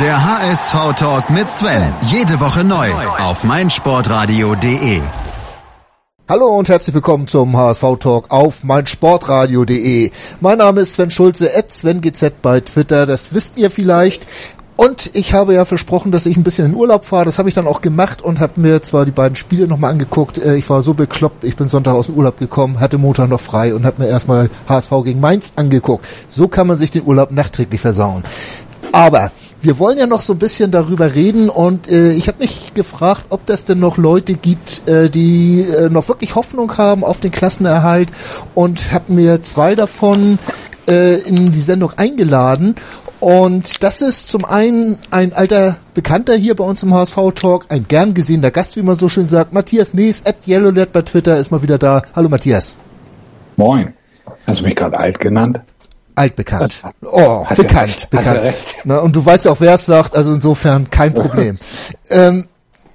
Der HSV-Talk mit Sven. Jede Woche neu auf meinsportradio.de. Hallo und herzlich willkommen zum HSV-Talk auf meinsportradio.de. Mein Name ist Sven Schulze, at SvenGZ bei Twitter, das wisst ihr vielleicht. Und ich habe ja versprochen, dass ich ein bisschen in Urlaub fahre. Das habe ich dann auch gemacht und habe mir zwar die beiden Spiele nochmal angeguckt. Äh, ich war so bekloppt, ich bin Sonntag aus dem Urlaub gekommen, hatte Montag noch frei und habe mir erstmal HSV gegen Mainz angeguckt. So kann man sich den Urlaub nachträglich versauen. Aber wir wollen ja noch so ein bisschen darüber reden und äh, ich habe mich gefragt, ob das denn noch Leute gibt, äh, die äh, noch wirklich Hoffnung haben auf den Klassenerhalt und habe mir zwei davon äh, in die Sendung eingeladen und das ist zum einen ein alter Bekannter hier bei uns im HSV Talk, ein gern gesehener Gast, wie man so schön sagt. Matthias Mees at YellowLed bei Twitter ist mal wieder da. Hallo Matthias. Moin. Hast du mich gerade alt genannt? Altbekannt. Oh, Hast bekannt, bekannt. Na, und du weißt ja auch, wer es sagt, also insofern kein Problem. ähm,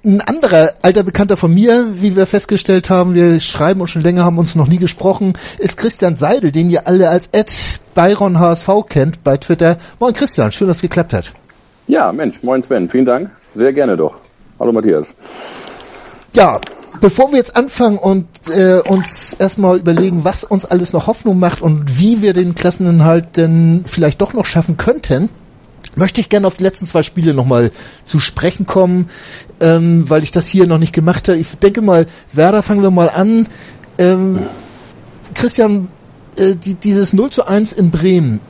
ein anderer alter Bekannter von mir, wie wir festgestellt haben, wir schreiben uns schon länger, haben uns noch nie gesprochen, ist Christian Seidel, den ihr alle als Ed Byron HSV kennt bei Twitter. Moin Christian, schön, dass es geklappt hat. Ja, Mensch, moin Sven, vielen Dank. Sehr gerne doch. Hallo Matthias. Ja, bevor wir jetzt anfangen und äh, uns erstmal überlegen, was uns alles noch Hoffnung macht und wie wir den Klasseninhalt denn vielleicht doch noch schaffen könnten, möchte ich gerne auf die letzten zwei Spiele nochmal zu sprechen kommen, ähm, weil ich das hier noch nicht gemacht habe. Ich denke mal, Werder fangen wir mal an. Ähm, Christian, äh, die, dieses 0 zu 1 in Bremen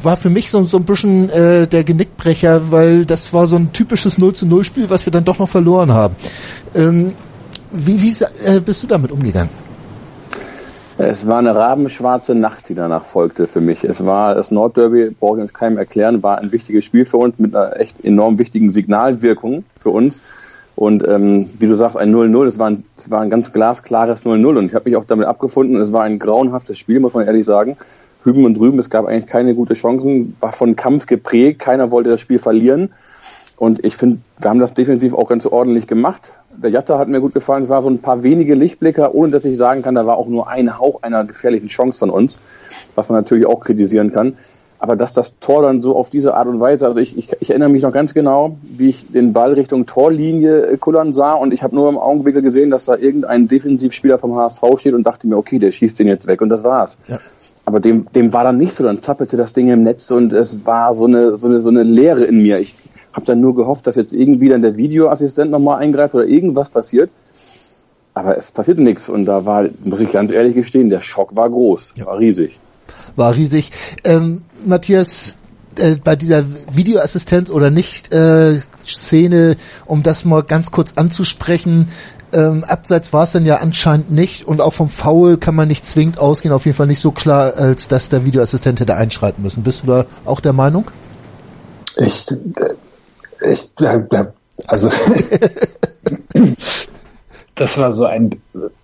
war für mich so, so ein bisschen äh, der Genickbrecher, weil das war so ein typisches 0 zu 0 Spiel, was wir dann doch noch verloren haben. Ähm, wie wie äh, bist du damit umgegangen? Es war eine rabenschwarze Nacht, die danach folgte für mich. Es war das Nordderby, brauche ich uns keinem erklären, war ein wichtiges Spiel für uns mit einer echt enorm wichtigen Signalwirkung für uns. Und ähm, wie du sagst, ein 0-0, es war war ein ganz glasklares 0-0 und ich habe mich auch damit abgefunden. Es war ein grauenhaftes Spiel, muss man ehrlich sagen. Hüben und drüben, es gab eigentlich keine gute Chancen, war von Kampf geprägt, keiner wollte das Spiel verlieren. Und ich finde, wir haben das defensiv auch ganz ordentlich gemacht. Der Jatta hat mir gut gefallen. Es war so ein paar wenige Lichtblicke, ohne dass ich sagen kann, da war auch nur ein Hauch einer gefährlichen Chance von uns, was man natürlich auch kritisieren kann. Aber dass das Tor dann so auf diese Art und Weise, also ich, ich, ich erinnere mich noch ganz genau, wie ich den Ball Richtung Torlinie kullern sah und ich habe nur im Augenwinkel gesehen, dass da irgendein Defensivspieler vom HSV steht und dachte mir, okay, der schießt den jetzt weg und das war's. Ja. Aber dem, dem war dann nicht so, dann zappelte das Ding im Netz und es war so eine, so eine, so eine Leere in mir. Ich habe dann nur gehofft, dass jetzt irgendwie dann der Videoassistent nochmal eingreift oder irgendwas passiert. Aber es passierte nichts und da war, muss ich ganz ehrlich gestehen, der Schock war groß, ja. war riesig. War riesig. Ähm, Matthias, äh, bei dieser Videoassistent oder nicht äh, Szene, um das mal ganz kurz anzusprechen, ähm, abseits war es dann ja anscheinend nicht und auch vom Foul kann man nicht zwingend ausgehen, auf jeden Fall nicht so klar, als dass der Videoassistent hätte einschreiten müssen. Bist du da auch der Meinung? Ich, ich, also, das war so ein,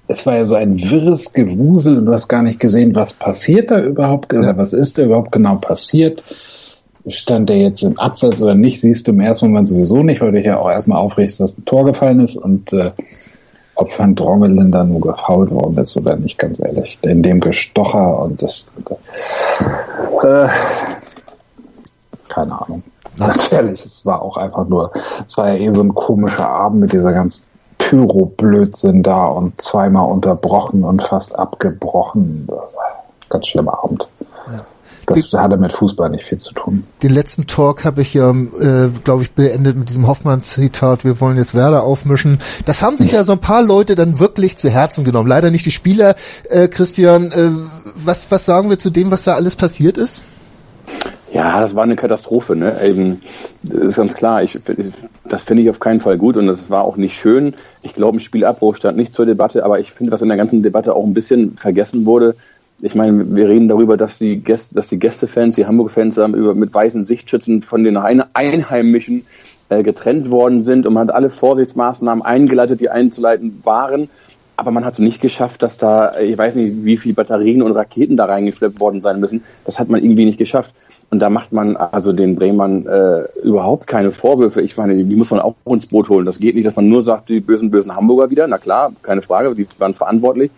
es war ja so ein wirres Gewusel und du hast gar nicht gesehen, was passiert da überhaupt, ja. was ist da überhaupt genau passiert. Stand der jetzt im Abseits oder nicht, siehst du im ersten Moment sowieso nicht, weil du ja auch erstmal aufregst, dass ein Tor gefallen ist und äh, ob Van Drongelen da nur gefault worden ist oder nicht, ganz ehrlich. In dem Gestocher und das äh, keine Ahnung. Ganz ehrlich, es war auch einfach nur, es war ja eh so ein komischer Abend mit dieser ganzen Pyro-Blödsinn da und zweimal unterbrochen und fast abgebrochen. Ganz schlimmer Abend. Ja. Das hatte mit Fußball nicht viel zu tun. Den letzten Talk habe ich ja, äh, glaube ich, beendet mit diesem Hoffmanns-Zitat, wir wollen jetzt Werder aufmischen. Das haben sich ja so ein paar Leute dann wirklich zu Herzen genommen. Leider nicht die Spieler. Äh, Christian, äh, was, was sagen wir zu dem, was da alles passiert ist? Ja, das war eine Katastrophe. Ne? Eben, das ist ganz klar. Ich, das finde ich auf keinen Fall gut und das war auch nicht schön. Ich glaube, ein Spielabbruch stand nicht zur Debatte, aber ich finde, was in der ganzen Debatte auch ein bisschen vergessen wurde. Ich meine, wir reden darüber, dass die Gäste, dass die Gästefans, die Hamburg-Fans über mit weißen Sichtschützen von den Einheimischen äh, getrennt worden sind und man hat alle Vorsichtsmaßnahmen eingeleitet, die einzuleiten waren. Aber man hat es nicht geschafft, dass da, ich weiß nicht, wie viele Batterien und Raketen da reingeschleppt worden sein müssen. Das hat man irgendwie nicht geschafft. Und da macht man also den Bremern äh, überhaupt keine Vorwürfe. Ich meine, die muss man auch ins Boot holen. Das geht nicht, dass man nur sagt, die bösen, bösen Hamburger wieder. Na klar, keine Frage, die waren verantwortlich.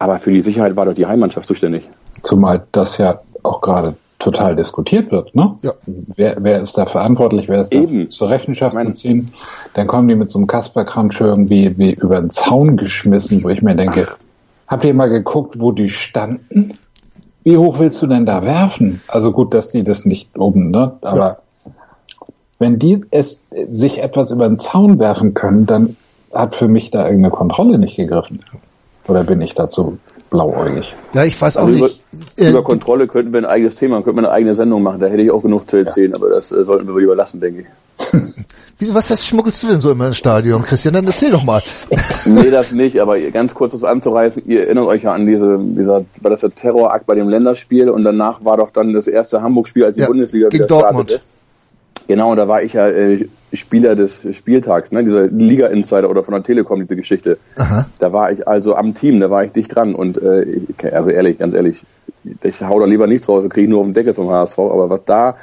Aber für die Sicherheit war doch die Heimmannschaft zuständig. Zumal das ja auch gerade total diskutiert wird. Ne? Ja. Wer, wer ist da verantwortlich, wer ist Eben. da zur Rechenschaft zu ziehen? Dann kommen die mit so einem Kasperkramsch irgendwie wie über den Zaun geschmissen, wo ich mir denke, habt ihr mal geguckt, wo die standen? Wie hoch willst du denn da werfen? Also gut, dass die das nicht oben, ne? Aber ja. wenn die es sich etwas über den Zaun werfen können, dann hat für mich da irgendeine Kontrolle nicht gegriffen. Oder bin ich dazu blauäugig? Ja, ich weiß auch also nicht. Über, äh, über Kontrolle könnten wir ein eigenes Thema, könnten wir eine eigene Sendung machen. Da hätte ich auch genug zu erzählen, ja. aber das äh, sollten wir überlassen, denke ich. Wieso, was heißt, schmuggelst du denn so immer ins Stadion, Christian? Dann erzähl doch mal. nee, das nicht, aber ganz kurz das anzureißen, ihr erinnert euch ja an diese, dieser, war das der Terrorakt bei dem Länderspiel und danach war doch dann das erste Hamburg-Spiel, als die ja, Bundesliga gegen wieder Dortmund. startete. Genau, da war ich ja äh, Spieler des Spieltags, ne, dieser Liga-Insider oder von der Telekom, diese Geschichte. Aha. Da war ich also am Team, da war ich dicht dran und äh, also ehrlich, ganz ehrlich, ich hau da lieber nichts raus, kriege nur auf den Deckel vom HSV, aber was da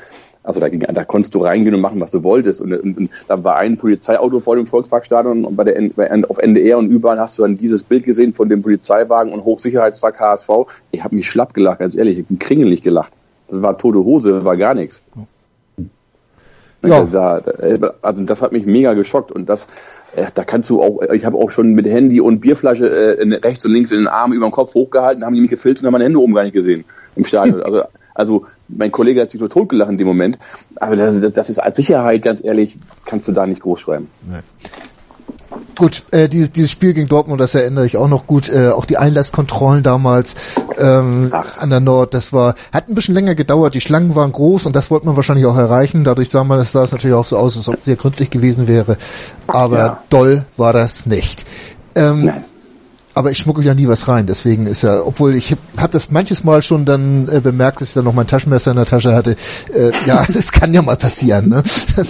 also da, ging, da konntest du reingehen und machen, was du wolltest. Und, und, und da war ein Polizeiauto vor dem Volksparkstadion und bei der bei, auf NDR und überall hast du dann dieses Bild gesehen von dem Polizeiwagen und Hochsicherheitstruck HSV. Ich habe mich schlapp gelacht, ganz ehrlich, ich bin kringelig gelacht. Das war tote Hose, war gar nichts. Ja. Also das hat mich mega geschockt und das, äh, da kannst du auch, ich habe auch schon mit Handy und Bierflasche äh, rechts und links in den Arm über den Kopf hochgehalten, haben die mich gefilzt und haben meine Hände oben gar nicht gesehen im Stadion. Also also mein Kollege hat sich nur totgelacht in dem Moment. Aber das, das, das ist als Sicherheit, ganz ehrlich, kannst du da nicht groß schreiben. Nee. Gut, äh, dieses, dieses Spiel gegen Dortmund, das erinnere ich auch noch gut. Äh, auch die Einlasskontrollen damals ähm, an der Nord, das war hat ein bisschen länger gedauert. Die Schlangen waren groß und das wollte man wahrscheinlich auch erreichen. Dadurch sah man, das sah es natürlich auch so aus, als ob es sehr gründlich gewesen wäre. Aber ja. doll war das nicht. Ähm, Nein aber ich schmuggel ja nie was rein, deswegen ist ja, obwohl ich habe das manches Mal schon dann äh, bemerkt, dass ich dann noch mein Taschenmesser in der Tasche hatte. Äh, ja, das kann ja mal passieren. Ne?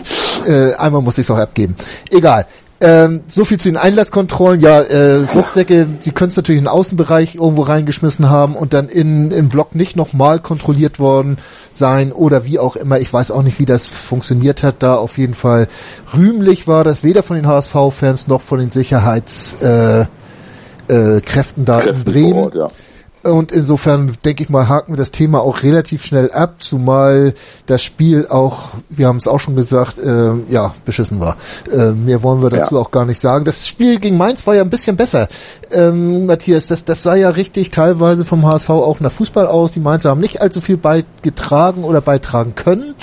äh, einmal muss ich es auch abgeben. Egal. Ähm, so viel zu den Einlasskontrollen. Ja, äh, Rucksäcke, Sie können es natürlich in den Außenbereich irgendwo reingeschmissen haben und dann in im Block nicht nochmal kontrolliert worden sein oder wie auch immer. Ich weiß auch nicht, wie das funktioniert hat. Da auf jeden Fall rühmlich war das weder von den HSV-Fans noch von den Sicherheits äh, äh, Kräften da Kräften in Bremen. Ort, ja. Und insofern denke ich mal, haken wir das Thema auch relativ schnell ab, zumal das Spiel auch, wir haben es auch schon gesagt, äh, ja, beschissen war. Äh, mehr wollen wir dazu ja. auch gar nicht sagen. Das Spiel gegen Mainz war ja ein bisschen besser. Ähm, Matthias, das, das sah ja richtig teilweise vom HSV auch nach Fußball aus. Die Mainzer haben nicht allzu viel beigetragen oder beitragen können.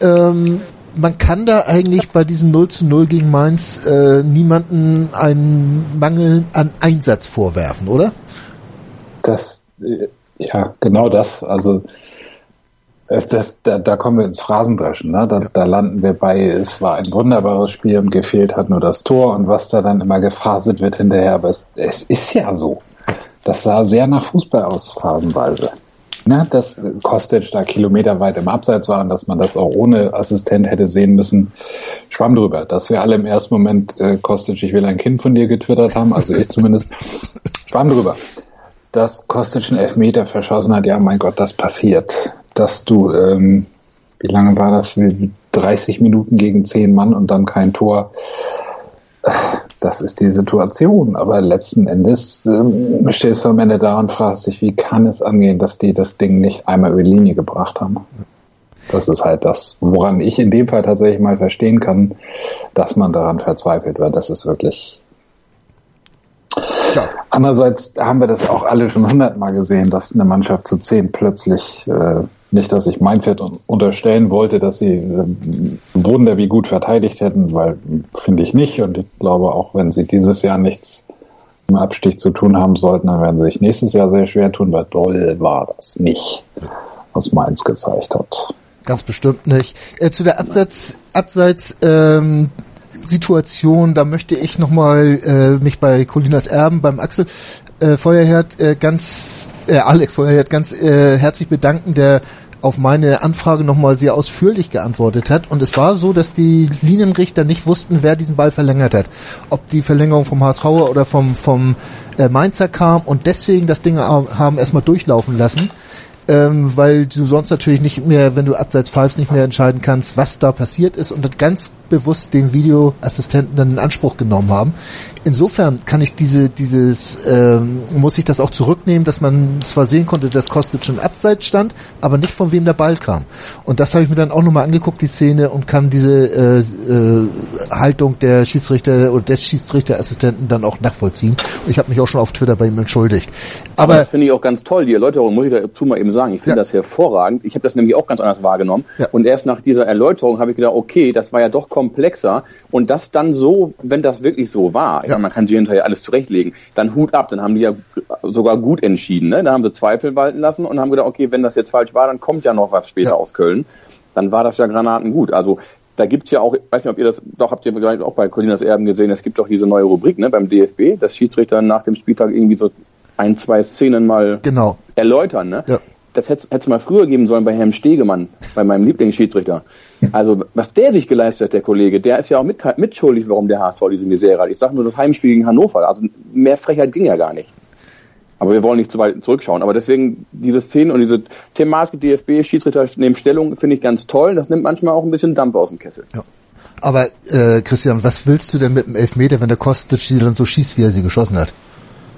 Ähm, man kann da eigentlich bei diesem 0 zu 0 gegen Mainz äh, niemanden einen Mangel an Einsatz vorwerfen, oder? Das, ja, genau das. Also das, da, da kommen wir ins Phrasendreschen. Ne? Da, ja. da landen wir bei, es war ein wunderbares Spiel und gefehlt hat nur das Tor und was da dann immer gephraset wird hinterher. Aber es, es ist ja so. Das sah sehr nach Fußball aus, phasenweise ne, dass Kostic da kilometerweit im Abseits war und dass man das auch ohne Assistent hätte sehen müssen, schwamm drüber. Dass wir alle im ersten Moment äh, Kostic, ich will ein Kind von dir getwittert haben, also ich zumindest, schwamm drüber. Dass Kostic einen Elfmeter verschossen hat, ja mein Gott, das passiert. Dass du, ähm, wie lange war das? 30 Minuten gegen 10 Mann und dann kein Tor das ist die Situation. Aber letzten Endes ähm, stehst du am Ende da und fragst dich, wie kann es angehen, dass die das Ding nicht einmal über die Linie gebracht haben? Das ist halt das, woran ich in dem Fall tatsächlich mal verstehen kann, dass man daran verzweifelt, weil das ist wirklich. Andererseits haben wir das auch alle schon hundertmal gesehen, dass eine Mannschaft zu zehn plötzlich äh, nicht, dass ich Mindset unterstellen wollte, dass sie äh, Wunder wie gut verteidigt hätten, weil finde ich nicht. Und ich glaube, auch wenn sie dieses Jahr nichts im Abstich zu tun haben sollten, dann werden sie sich nächstes Jahr sehr schwer tun, weil doll war das nicht, was Mainz gezeigt hat. Ganz bestimmt nicht. Äh, zu der Abseits, Abseits ähm, Situation, da möchte ich nochmal äh, mich bei Colinas Erben, beim Axel äh, Feuerherd äh, ganz, äh, Alex Feuerherd ganz äh, herzlich bedanken, der auf meine Anfrage nochmal sehr ausführlich geantwortet hat. Und es war so, dass die Linienrichter nicht wussten, wer diesen Ball verlängert hat. Ob die Verlängerung vom HSV oder vom, vom äh, Mainzer kam und deswegen das Ding haben erstmal durchlaufen lassen. Ähm, weil du sonst natürlich nicht mehr, wenn du abseits pfeifst, nicht mehr entscheiden kannst, was da passiert ist und dann ganz bewusst den Videoassistenten dann in Anspruch genommen haben. Insofern kann ich diese, dieses, ähm, muss ich das auch zurücknehmen, dass man zwar sehen konnte, dass Kostic schon abseits stand, aber nicht von wem der Ball kam. Und das habe ich mir dann auch nochmal angeguckt, die Szene, und kann diese äh, äh, Haltung der Schiedsrichter oder des Schiedsrichterassistenten dann auch nachvollziehen. Und ich habe mich auch schon auf Twitter bei ihm entschuldigt. Aber, aber das finde ich auch ganz toll, die Erläuterung, muss ich dazu mal eben sagen. Ich finde ja. das hervorragend. Ich habe das nämlich auch ganz anders wahrgenommen. Ja. Und erst nach dieser Erläuterung habe ich gedacht, okay, das war ja doch komplexer. Und das dann so, wenn das wirklich so war, ja. man kann sich hinterher alles zurechtlegen, dann Hut ab, dann haben die ja sogar gut entschieden. Ne? Da haben sie Zweifel walten lassen und haben gedacht, okay, wenn das jetzt falsch war, dann kommt ja noch was später ja. aus Köln. Dann war das ja Granaten gut. Also da gibt's ja auch, ich weiß nicht, ob ihr das, doch habt ihr vielleicht auch bei Colinas Erben gesehen, es gibt doch diese neue Rubrik ne, beim DFB, dass Schiedsrichter nach dem Spieltag irgendwie so ein, zwei Szenen mal genau. erläutern. Ne? Ja das hätte es mal früher geben sollen bei Herrn Stegemann, bei meinem Lieblingsschiedsrichter. Also, was der sich geleistet hat, der Kollege, der ist ja auch mit, mitschuldig, warum der HSV diese Misere hat. Ich sage nur das Heimspiel gegen Hannover. Also, mehr Frechheit ging ja gar nicht. Aber wir wollen nicht zu weit zurückschauen. Aber deswegen diese Szenen und diese Thematik DFB, Schiedsrichter nehmen Stellung, finde ich ganz toll. Das nimmt manchmal auch ein bisschen Dampf aus dem Kessel. Ja. Aber, äh, Christian, was willst du denn mit dem Elfmeter, wenn der Kostic dann so schießt, wie er sie geschossen hat?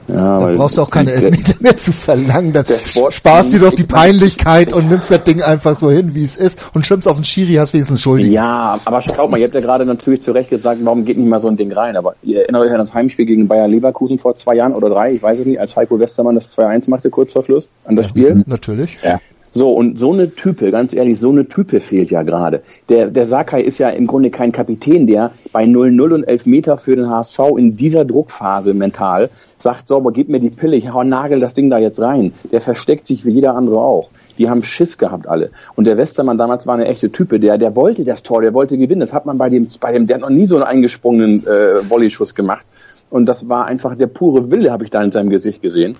Ja, da brauchst du auch keine Elfmeter mehr zu verlangen. Dann sparst dir doch die Peinlichkeit und nimmst das Ding einfach so hin, wie es ist und schimpfst auf den Schiri, hast wenigstens schuldig. Ja, aber schaut mal, ihr habt ja gerade natürlich zu Recht gesagt, warum geht nicht mal so ein Ding rein? Aber ihr erinnert euch an das Heimspiel gegen Bayer Leverkusen vor zwei Jahren oder drei, ich weiß es nicht, als Heiko Westermann das 2-1 machte kurz vor Schluss an das ja, Spiel. Natürlich. Ja. So, und so eine Type, ganz ehrlich, so eine Type fehlt ja gerade. Der, der Sakai ist ja im Grunde kein Kapitän, der bei 0-0 und 11 Meter für den HSV in dieser Druckphase mental sagt, so, aber gib mir die Pille, ich hau, nagel das Ding da jetzt rein. Der versteckt sich wie jeder andere auch. Die haben Schiss gehabt alle. Und der Westermann damals war eine echte Type, der, der wollte das Tor, der wollte gewinnen. Das hat man bei dem, bei dem, der hat noch nie so einen eingesprungenen äh, Volleyschuss gemacht. Und das war einfach der pure Wille, habe ich da in seinem Gesicht gesehen.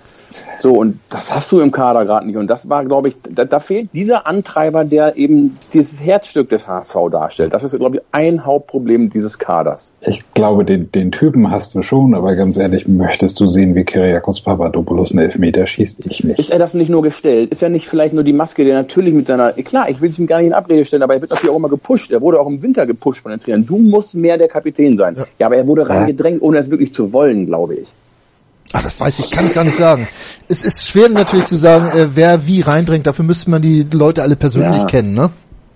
So, und das hast du im Kader gerade nicht. Und das war, glaube ich, da, da, fehlt dieser Antreiber, der eben dieses Herzstück des HSV darstellt. Das ist, glaube ich, ein Hauptproblem dieses Kaders. Ich glaube, den, den Typen hast du schon, aber ganz ehrlich, möchtest du sehen, wie Kyriakos Papadopoulos einen Elfmeter schießt? Ich nicht. Ist er das nicht nur gestellt? Ist er nicht vielleicht nur die Maske, der natürlich mit seiner, klar, ich will es ihm gar nicht in Abrede stellen, aber er wird natürlich auch immer gepusht. Er wurde auch im Winter gepusht von den Trainern. Du musst mehr der Kapitän sein. Ja, ja aber er wurde reingedrängt, ohne es wirklich zu wollen, glaube ich. Ach, das weiß ich, kann ich gar nicht sagen. Es ist schwer natürlich zu sagen, äh, wer wie reindringt. Dafür müsste man die Leute alle persönlich ja. kennen, ne?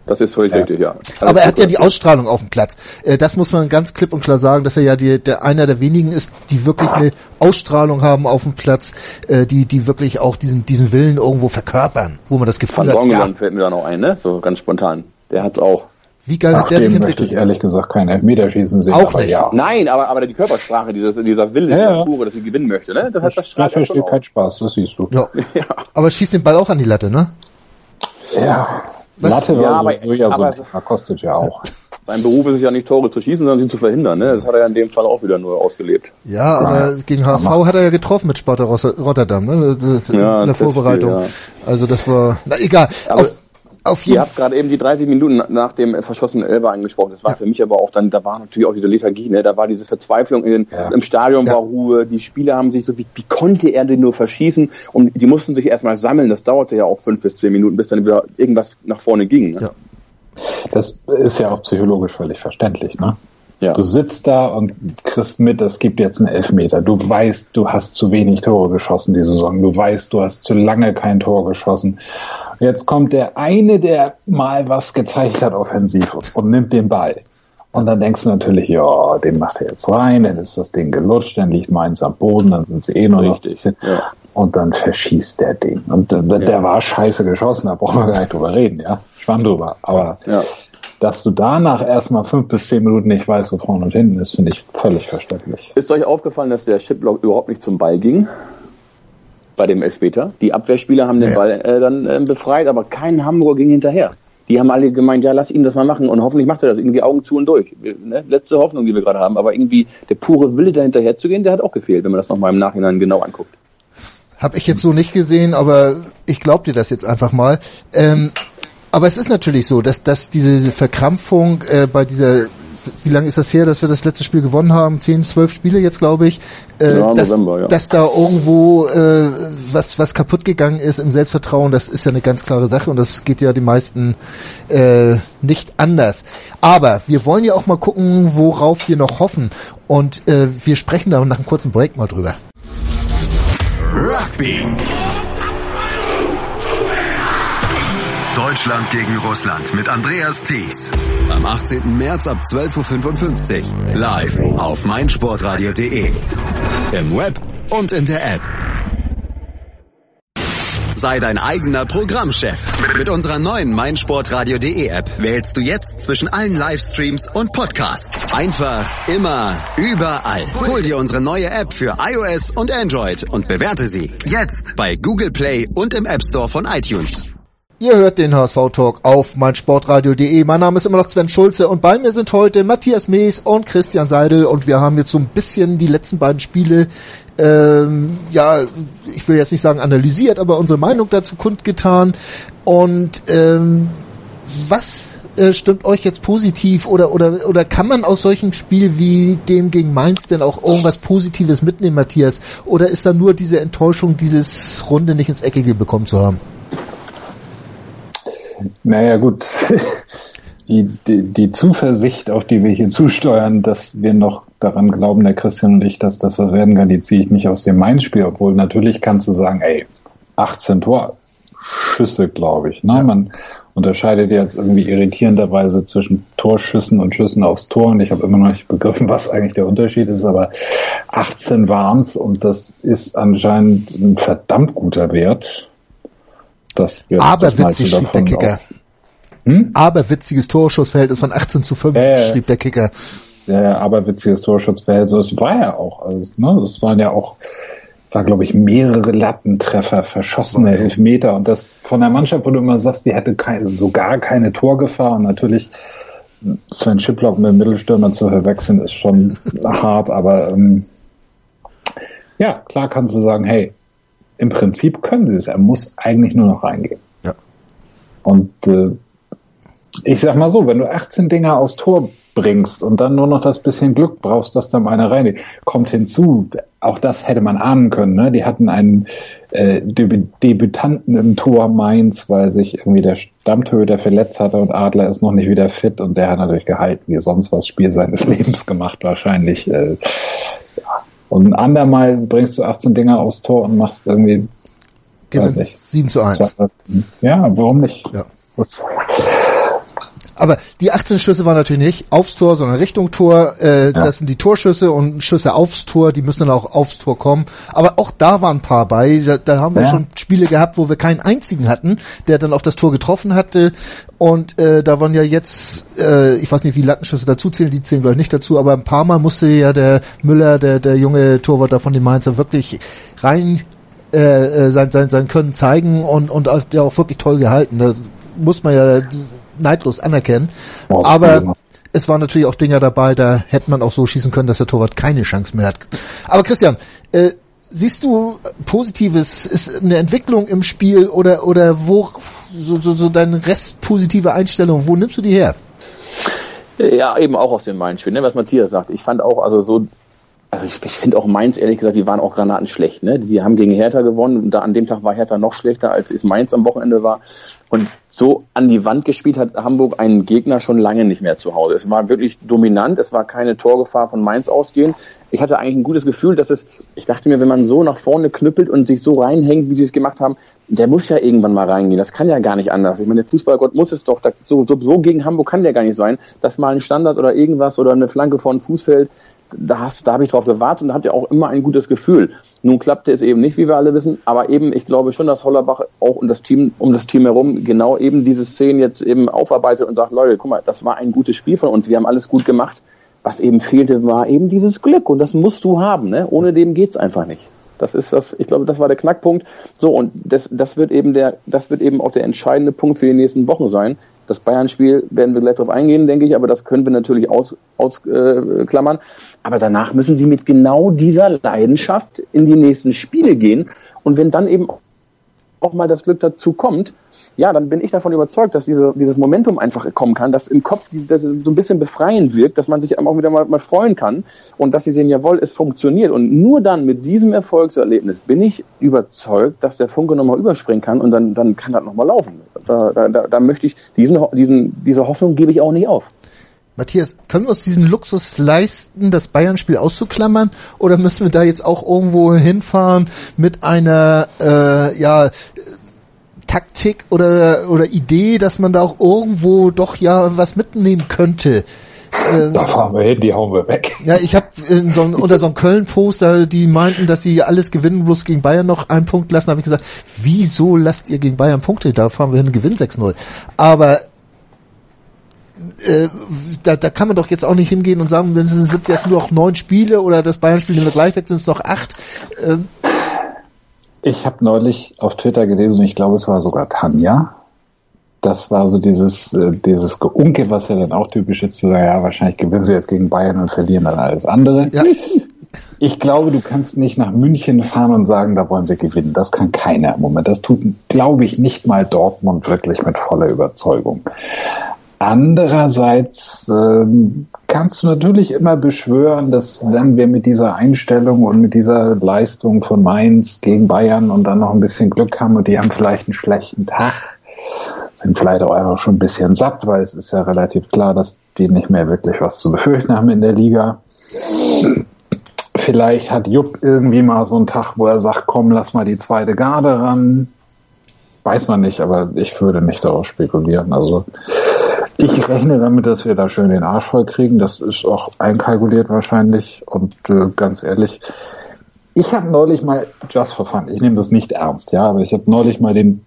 Das ist völlig ja. richtig, ja. Also Aber er hat ja die Ausstrahlung auf dem Platz. Äh, das muss man ganz klipp und klar sagen, dass er ja die, der einer der wenigen ist, die wirklich eine Ausstrahlung haben auf dem Platz, äh, die die wirklich auch diesen diesen Willen irgendwo verkörpern, wo man das Gefühl Van hat. Ja. fällt mir da noch ein, ne? So ganz spontan. Der hat's auch. Wie geil Ach, hat der sich entwickelt? möchte ich ehrlich gesagt keinen Elfmeterschießen sehen. Auch nicht. Ja. Nein, aber, aber die Körpersprache, dieses, dieser Wille, ja, ja. Pure, dass sie gewinnen möchte, ne? Das, hat das strahlt das schon keinen Spaß, das siehst du. Ja. ja. Aber schießt den Ball auch an die Latte, ne? Ja. Was? Latte ja, aber, so ja aber, so ein kostet ja auch. Sein Beruf ist es ja nicht Tore zu schießen, sondern sie zu verhindern. Ne? Das hat er ja in dem Fall auch wieder nur ausgelebt. Ja, aber ja. gegen HSV hat er ja getroffen mit Sparta Rotterdam ne? Das, ja, in der Vorbereitung. Viel, ja. Also das war, na egal. Aber, Auf, auf jeden Ihr habt gerade eben die 30 Minuten nach dem verschossenen Elber angesprochen. Das war ja. für mich aber auch dann, da war natürlich auch diese Lethargie, ne? da war diese Verzweiflung in den, ja. im Stadion ja. war Ruhe, die Spieler haben sich so, wie, wie konnte er denn nur verschießen? Und die mussten sich erstmal sammeln, das dauerte ja auch fünf bis zehn Minuten, bis dann wieder irgendwas nach vorne ging. Ne? Das ist ja auch psychologisch völlig verständlich, ne? Ja. Du sitzt da und kriegst mit, es gibt jetzt einen Elfmeter. Du weißt, du hast zu wenig Tore geschossen die Saison. Du weißt, du hast zu lange kein Tor geschossen. Jetzt kommt der eine, der mal was gezeigt hat offensiv und, und nimmt den Ball. Und dann denkst du natürlich, ja, den macht er jetzt rein, dann ist das Ding gelutscht, dann liegt meins am Boden, dann sind sie eh noch richtig. Ja. Und dann verschießt der Ding. Und der, der ja. war scheiße geschossen, da brauchen wir gar nicht drüber reden, ja. Schwamm drüber. Aber ja. dass du danach erstmal fünf bis zehn Minuten nicht weißt, wo vorne und hinten ist, finde ich völlig verständlich. Ist euch aufgefallen, dass der Chipblock überhaupt nicht zum Ball ging? Bei dem Elfmeter. Die Abwehrspieler haben den ja. Ball äh, dann äh, befreit, aber kein Hamburger ging hinterher. Die haben alle gemeint, ja, lass ihn das mal machen und hoffentlich macht er das irgendwie Augen zu und durch. Ne? Letzte Hoffnung, die wir gerade haben, aber irgendwie der pure Wille da hinterher zu gehen, der hat auch gefehlt, wenn man das nochmal im Nachhinein genau anguckt. Hab ich jetzt so nicht gesehen, aber ich glaub dir das jetzt einfach mal. Ähm, aber es ist natürlich so, dass, dass diese Verkrampfung äh, bei dieser wie lange ist das her, dass wir das letzte Spiel gewonnen haben? Zehn, zwölf Spiele jetzt, glaube ich. Äh, ja, dass, November, ja. dass da irgendwo äh, was, was kaputt gegangen ist im Selbstvertrauen, das ist ja eine ganz klare Sache und das geht ja die meisten äh, nicht anders. Aber wir wollen ja auch mal gucken, worauf wir noch hoffen. Und äh, wir sprechen da nach einem kurzen Break mal drüber. Rugby. Deutschland gegen Russland mit Andreas Thies. Am 18. März ab 12.55 Uhr. Live auf meinsportradio.de. Im Web und in der App. Sei dein eigener Programmchef. Mit unserer neuen meinsportradio.de App wählst du jetzt zwischen allen Livestreams und Podcasts. Einfach, immer, überall. Hol dir unsere neue App für iOS und Android und bewerte sie jetzt bei Google Play und im App Store von iTunes. Ihr hört den HSV-Talk auf meinsportradio.de. Mein Name ist immer noch Sven Schulze und bei mir sind heute Matthias Mees und Christian Seidel und wir haben jetzt so ein bisschen die letzten beiden Spiele, ähm, ja, ich will jetzt nicht sagen analysiert, aber unsere Meinung dazu kundgetan. Und ähm, was äh, stimmt euch jetzt positiv oder oder oder kann man aus solchen Spiel wie dem gegen Mainz denn auch irgendwas Positives mitnehmen, Matthias? Oder ist da nur diese Enttäuschung, dieses Runde nicht ins Eckige bekommen zu haben? Naja, gut. Die, die, die Zuversicht, auf die wir hier zusteuern, dass wir noch daran glauben, der Christian und ich, dass das was werden kann, die ziehe ich nicht aus dem Main-Spiel, obwohl natürlich kannst du sagen, ey, 18 Torschüsse, glaube ich. Ne? Ja. Man unterscheidet jetzt irgendwie irritierenderweise zwischen Torschüssen und Schüssen aufs Tor und ich habe immer noch nicht begriffen, was eigentlich der Unterschied ist, aber 18 waren's und das ist anscheinend ein verdammt guter Wert. Das wird Aberwitzig schrieb der Kicker. Hm? Aberwitziges Torschussverhältnis von 18 zu 5, äh, schrieb der Kicker. Ja, aberwitziges Torschussverhältnis. Das war ja auch, also, ne, das waren ja auch, war glaube ich mehrere Lattentreffer, verschossene Elfmeter und das von der Mannschaft, wo du immer sagst, die hatte keine, so gar keine Torgefahr und natürlich Sven Schiplock mit dem Mittelstürmer zu verwechseln ist schon hart, aber ähm, ja, klar kannst du sagen, hey, im Prinzip können sie es. Er muss eigentlich nur noch reingehen. Ja. Und äh, ich sag mal so, wenn du 18 Dinger aufs Tor bringst und dann nur noch das bisschen Glück brauchst, dass da mal einer rein kommt hinzu. Auch das hätte man ahnen können. Ne? Die hatten einen äh, Debütanten im Tor Mainz, weil sich irgendwie der Stammtöter verletzt hatte und Adler ist noch nicht wieder fit und der hat natürlich gehalten, wie sonst was Spiel seines Lebens gemacht wahrscheinlich. Äh, und ein andermal bringst du 18 Dinger aufs Tor und machst irgendwie Gewinnt 7 zu 1. Ja, warum nicht? Ja. Aber die 18 Schüsse waren natürlich nicht aufs Tor, sondern Richtung Tor. Äh, ja. Das sind die Torschüsse und Schüsse aufs Tor, die müssen dann auch aufs Tor kommen. Aber auch da waren ein paar bei. Da, da haben wir ja. schon Spiele gehabt, wo wir keinen einzigen hatten, der dann auf das Tor getroffen hatte. Und äh, da waren ja jetzt, äh, ich weiß nicht, wie Lattenschüsse dazu zählen, die zählen glaube ich nicht dazu, aber ein paar Mal musste ja der Müller, der, der junge Torwart da von den Mainzer, wirklich rein äh, äh sein, sein, sein Können zeigen und, und ja auch wirklich toll gehalten. Da muss man ja neidlos anerkennen. Oh, aber es waren natürlich auch Dinger dabei, da hätte man auch so schießen können, dass der Torwart keine Chance mehr hat. Aber Christian, äh, siehst du Positives? Ist eine Entwicklung im Spiel oder oder wo so, so, so deine Rest positive Einstellung? Wo nimmst du die her? Ja, eben auch aus dem Mainz-Spiel, ne, was Matthias sagt. Ich fand auch, also so, also ich, ich finde auch Mainz, ehrlich gesagt, die waren auch Granaten schlecht, ne? Die haben gegen Hertha gewonnen und da an dem Tag war Hertha noch schlechter, als es Mainz am Wochenende war. Und so an die Wand gespielt hat Hamburg einen Gegner schon lange nicht mehr zu Hause. Es war wirklich dominant, es war keine Torgefahr von Mainz ausgehend. Ich hatte eigentlich ein gutes Gefühl, dass es, ich dachte mir, wenn man so nach vorne knüppelt und sich so reinhängt, wie sie es gemacht haben, der muss ja irgendwann mal reingehen. Das kann ja gar nicht anders. Ich meine, der Fußballgott muss es doch, so, so, so gegen Hamburg kann der gar nicht sein, dass mal ein Standard oder irgendwas oder eine Flanke von Fuß fällt, da, hast, da habe ich drauf gewartet und da habt ihr auch immer ein gutes Gefühl. Nun klappte es eben nicht, wie wir alle wissen, aber eben, ich glaube schon, dass Hollerbach auch um das Team, um das Team herum genau eben diese Szenen jetzt eben aufarbeitet und sagt, Leute, guck mal, das war ein gutes Spiel von uns, wir haben alles gut gemacht. Was eben fehlte, war eben dieses Glück und das musst du haben, ne? Ohne dem geht's einfach nicht. Das ist das, ich glaube, das war der Knackpunkt. So, und das, das wird eben der, das wird eben auch der entscheidende Punkt für die nächsten Wochen sein. Das Bayern-Spiel werden wir gleich drauf eingehen, denke ich, aber das können wir natürlich ausklammern. Aus, äh, klammern. Aber danach müssen sie mit genau dieser Leidenschaft in die nächsten Spiele gehen. Und wenn dann eben auch mal das Glück dazu kommt, ja, dann bin ich davon überzeugt, dass diese, dieses Momentum einfach kommen kann, dass im Kopf dass es so ein bisschen befreiend wirkt, dass man sich auch wieder mal, mal freuen kann und dass sie sehen, jawohl, es funktioniert. Und nur dann mit diesem Erfolgserlebnis bin ich überzeugt, dass der Funke nochmal überspringen kann und dann, dann kann das nochmal laufen. Da, da, da, da möchte ich, diesen, diesen, diese Hoffnung gebe ich auch nicht auf. Matthias, können wir uns diesen Luxus leisten, das Bayern-Spiel auszuklammern? Oder müssen wir da jetzt auch irgendwo hinfahren mit einer, äh, ja, Taktik oder, oder Idee, dass man da auch irgendwo doch ja was mitnehmen könnte? Ähm, da fahren wir hin, die hauen wir weg. Ja, ich habe so unter so einem Köln-Poster, die meinten, dass sie alles gewinnen, bloß gegen Bayern noch einen Punkt lassen, habe ich gesagt, wieso lasst ihr gegen Bayern Punkte? Da fahren wir hin, gewinnen 6-0. Aber äh, da, da kann man doch jetzt auch nicht hingehen und sagen, wenn es sind jetzt nur noch neun Spiele oder das Bayern-Spiel nehmen wir gleich weg, sind es noch acht. Ähm. Ich habe neulich auf Twitter gelesen, ich glaube, es war sogar Tanja. Das war so dieses, äh, dieses Geunke, was ja dann auch typisch ist, zu sagen, ja, wahrscheinlich gewinnen sie jetzt gegen Bayern und verlieren dann alles andere. Ja. Ich glaube, du kannst nicht nach München fahren und sagen, da wollen wir gewinnen. Das kann keiner im Moment. Das tut, glaube ich, nicht mal Dortmund wirklich mit voller Überzeugung. Andererseits ähm, kannst du natürlich immer beschwören, dass wenn wir mit dieser Einstellung und mit dieser Leistung von Mainz gegen Bayern und dann noch ein bisschen Glück haben und die haben vielleicht einen schlechten Tag, sind vielleicht auch einfach schon ein bisschen satt, weil es ist ja relativ klar, dass die nicht mehr wirklich was zu befürchten haben in der Liga. Vielleicht hat Jupp irgendwie mal so einen Tag, wo er sagt, komm, lass mal die zweite Garde ran. Weiß man nicht, aber ich würde nicht darauf spekulieren. Also ich rechne damit, dass wir da schön den Arsch voll kriegen. Das ist auch einkalkuliert wahrscheinlich. Und äh, ganz ehrlich, ich habe neulich mal, just for fun, ich nehme das nicht ernst, ja, aber ich habe neulich mal den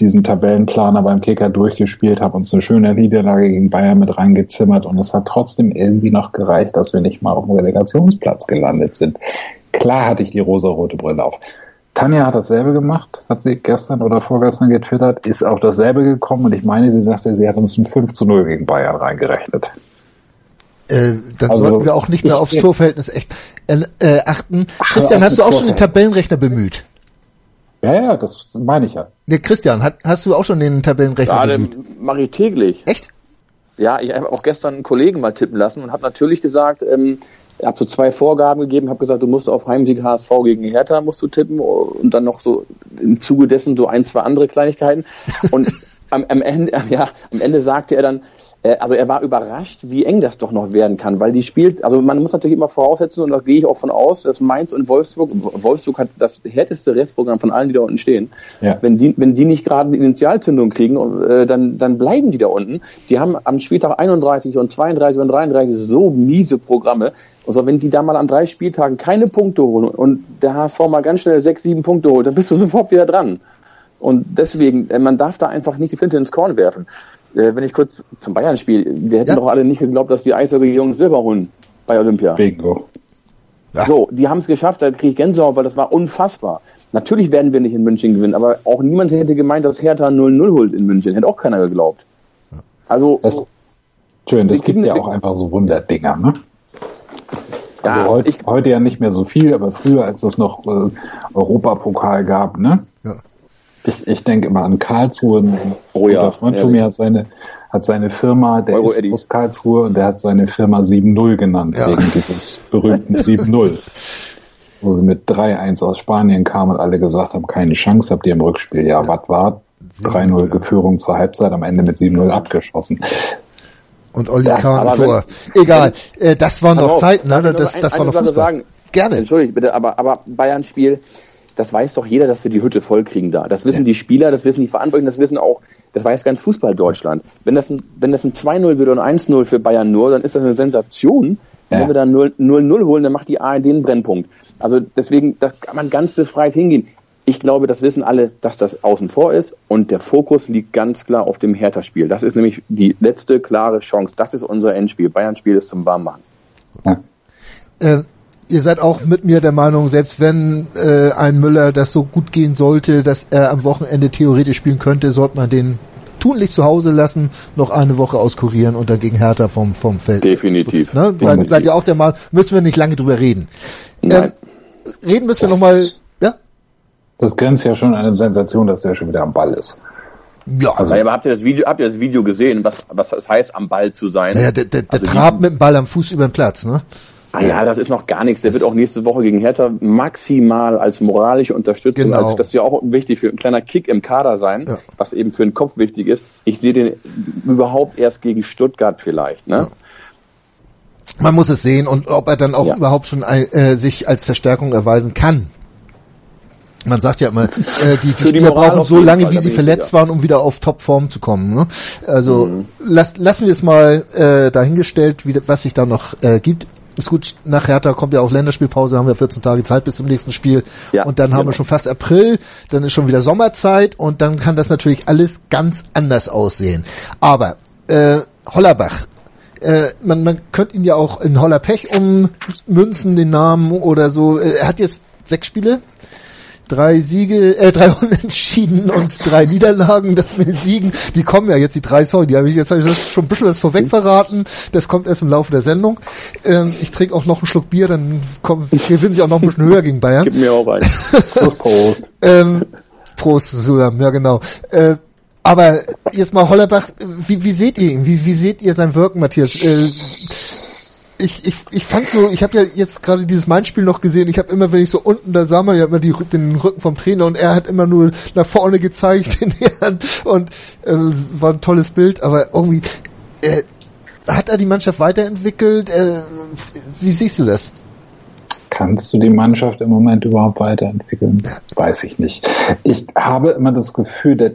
diesen Tabellenplaner beim Kicker durchgespielt, habe uns eine schöne Niederlage gegen Bayern mit reingezimmert und es hat trotzdem irgendwie noch gereicht, dass wir nicht mal auf dem Relegationsplatz gelandet sind. Klar hatte ich die rosa-rote Brille auf. Tanja hat dasselbe gemacht, hat sie gestern oder vorgestern getwittert, ist auch dasselbe gekommen und ich meine, sie sagte, sie hat uns ein 5 zu 0 gegen Bayern reingerechnet. Äh, dann also, sollten wir auch nicht mehr aufs Torverhältnis echt äh, äh, achten. Christian, hast du auch schon den Tabellenrechner bemüht? Ja, ja, das meine ich ja. Ja, Christian, hat, hast du auch schon den Tabellenrechner Gerade bemüht? mache ich täglich. Echt? Ja, ich habe auch gestern einen Kollegen mal tippen lassen und habe natürlich gesagt, ähm, habe so zwei Vorgaben gegeben, habe gesagt, du musst auf Heimsieg HSV gegen Hertha musst du tippen und dann noch so im Zuge dessen so ein, zwei andere Kleinigkeiten. Und am, am Ende, ja, am Ende sagte er dann, äh, also er war überrascht, wie eng das doch noch werden kann, weil die spielt, also man muss natürlich immer voraussetzen und da gehe ich auch von aus, dass Mainz und Wolfsburg, Wolfsburg hat das härteste Restprogramm von allen, die da unten stehen. Ja. Wenn die, wenn die nicht gerade eine Initialzündung kriegen, äh, dann, dann bleiben die da unten. Die haben am Spieltag 31 und 32 und 33 so miese Programme. Also wenn die da mal an drei Spieltagen keine Punkte holen und der HSV mal ganz schnell sechs, sieben Punkte holt, dann bist du sofort wieder dran. Und deswegen, äh, man darf da einfach nicht die Flinte ins Korn werfen. Äh, wenn ich kurz zum Bayern-Spiel, wir hätten ja. doch alle nicht geglaubt, dass die Eishockey-Jungs Silber holen bei Olympia. Bingo. Ja. So, die haben es geschafft, da kriege ich Gänsehaut, weil das war unfassbar. Natürlich werden wir nicht in München gewinnen, aber auch niemand hätte gemeint, dass Hertha 0-0 holt in München. Hätte auch keiner geglaubt. Also. Das, schön, das gibt ja auch einfach so Wunderdinger, ne? Also ja, heute, ich, heute ja nicht mehr so viel, aber früher, als es noch äh, Europapokal gab, ne? Ja. Ich, ich denke immer an Karlsruhe. Oh ja. Ein Freund von mir hat seine, hat seine Firma, der Euro ist Eddie. aus Karlsruhe und der hat seine Firma 7-0 genannt, ja. wegen dieses berühmten 7-0. Wo sie mit 3-1 aus Spanien kamen und alle gesagt haben, keine Chance habt ihr im Rückspiel. Ja, was war? 3-0 Führung zur Halbzeit, am Ende mit 7-0 abgeschossen und Olli Kahn vor. Egal, äh, das waren doch Zeiten, ne? Das, das war doch Fußball. Sagen. Gerne. Entschuldigt bitte, aber, aber Bayern-Spiel, das weiß doch jeder, dass wir die Hütte voll kriegen da. Das wissen ja. die Spieler, das wissen die Verantwortlichen, das wissen auch, das weiß ganz Fußball Deutschland. Wenn das ein, wenn das ein 2-0 wird und 1-0 für Bayern nur, dann ist das eine Sensation. Ja. Wenn wir dann 0-0 holen, dann macht die ARD einen Brennpunkt. Also deswegen, da kann man ganz befreit hingehen. Ich glaube, das wissen alle, dass das außen vor ist und der Fokus liegt ganz klar auf dem Hertha-Spiel. Das ist nämlich die letzte klare Chance. Das ist unser Endspiel. Bayern-Spiel ist zum Warmmachen. Ja. Äh, ihr seid auch mit mir der Meinung, selbst wenn äh, ein Müller das so gut gehen sollte, dass er am Wochenende theoretisch spielen könnte, sollte man den tunlich zu Hause lassen, noch eine Woche auskurieren und dann gegen Hertha vom, vom Feld. Definitiv. Ne? Definitiv. Seid, seid ihr auch der Meinung, müssen wir nicht lange drüber reden. Nein. Ähm, reden müssen wir nochmal das grenzt ja schon an eine Sensation, dass der schon wieder am Ball ist. Ja, also, aber habt ihr das Video, habt ihr das Video gesehen, was, was es heißt, am Ball zu sein? Ja, der, der, der also trabt mit dem Ball am Fuß über den Platz, ne? Ah ja, das ist noch gar nichts. Der das wird auch nächste Woche gegen Hertha maximal als moralische Unterstützung, genau. also das ist ja auch wichtig für ein kleiner Kick im Kader sein, ja. was eben für den Kopf wichtig ist. Ich sehe den überhaupt erst gegen Stuttgart vielleicht, ne? Ja. Man muss es sehen und ob er dann auch ja. überhaupt schon äh, sich als Verstärkung erweisen kann. Man sagt ja immer, äh, die, die Spieler die brauchen so lange, wie sie verletzt waren, um wieder auf Topform zu kommen. Ne? Also mhm. las, lassen wir es mal äh, dahingestellt, wie, was sich da noch äh, gibt. Ist gut, nach Hertha kommt ja auch Länderspielpause, haben wir 14 Tage Zeit bis zum nächsten Spiel. Ja, und dann haben wir genau. schon fast April, dann ist schon wieder Sommerzeit und dann kann das natürlich alles ganz anders aussehen. Aber äh, Hollerbach, äh, man, man könnte ihn ja auch in Hollerpech ummünzen, den Namen oder so. Äh, er hat jetzt sechs Spiele drei Siege, äh, drei Unentschieden und drei Niederlagen. Das mit den Siegen, die kommen ja jetzt, die drei, sorry, die habe ich jetzt hab ich das schon ein bisschen was vorweg verraten. Das kommt erst im Laufe der Sendung. Ähm, ich trinke auch noch einen Schluck Bier, dann kommen, gewinnen sie auch noch ein bisschen höher gegen Bayern. Gib mir auch ein. Prost. ähm, Prost zusammen, ja genau. Äh, aber jetzt mal Hollerbach, wie, wie seht ihr ihn? Wie, wie seht ihr sein Wirken, Matthias? Äh, ich, ich, ich fand so, ich habe ja jetzt gerade dieses Main-Spiel noch gesehen, ich habe immer, wenn ich so unten da sah, man ja immer die, den Rücken vom Trainer und er hat immer nur nach vorne gezeigt in die Hand und äh, war ein tolles Bild, aber irgendwie äh, hat er die Mannschaft weiterentwickelt? Äh, wie siehst du das? Kannst du die Mannschaft im Moment überhaupt weiterentwickeln? Weiß ich nicht. Ich habe immer das Gefühl, der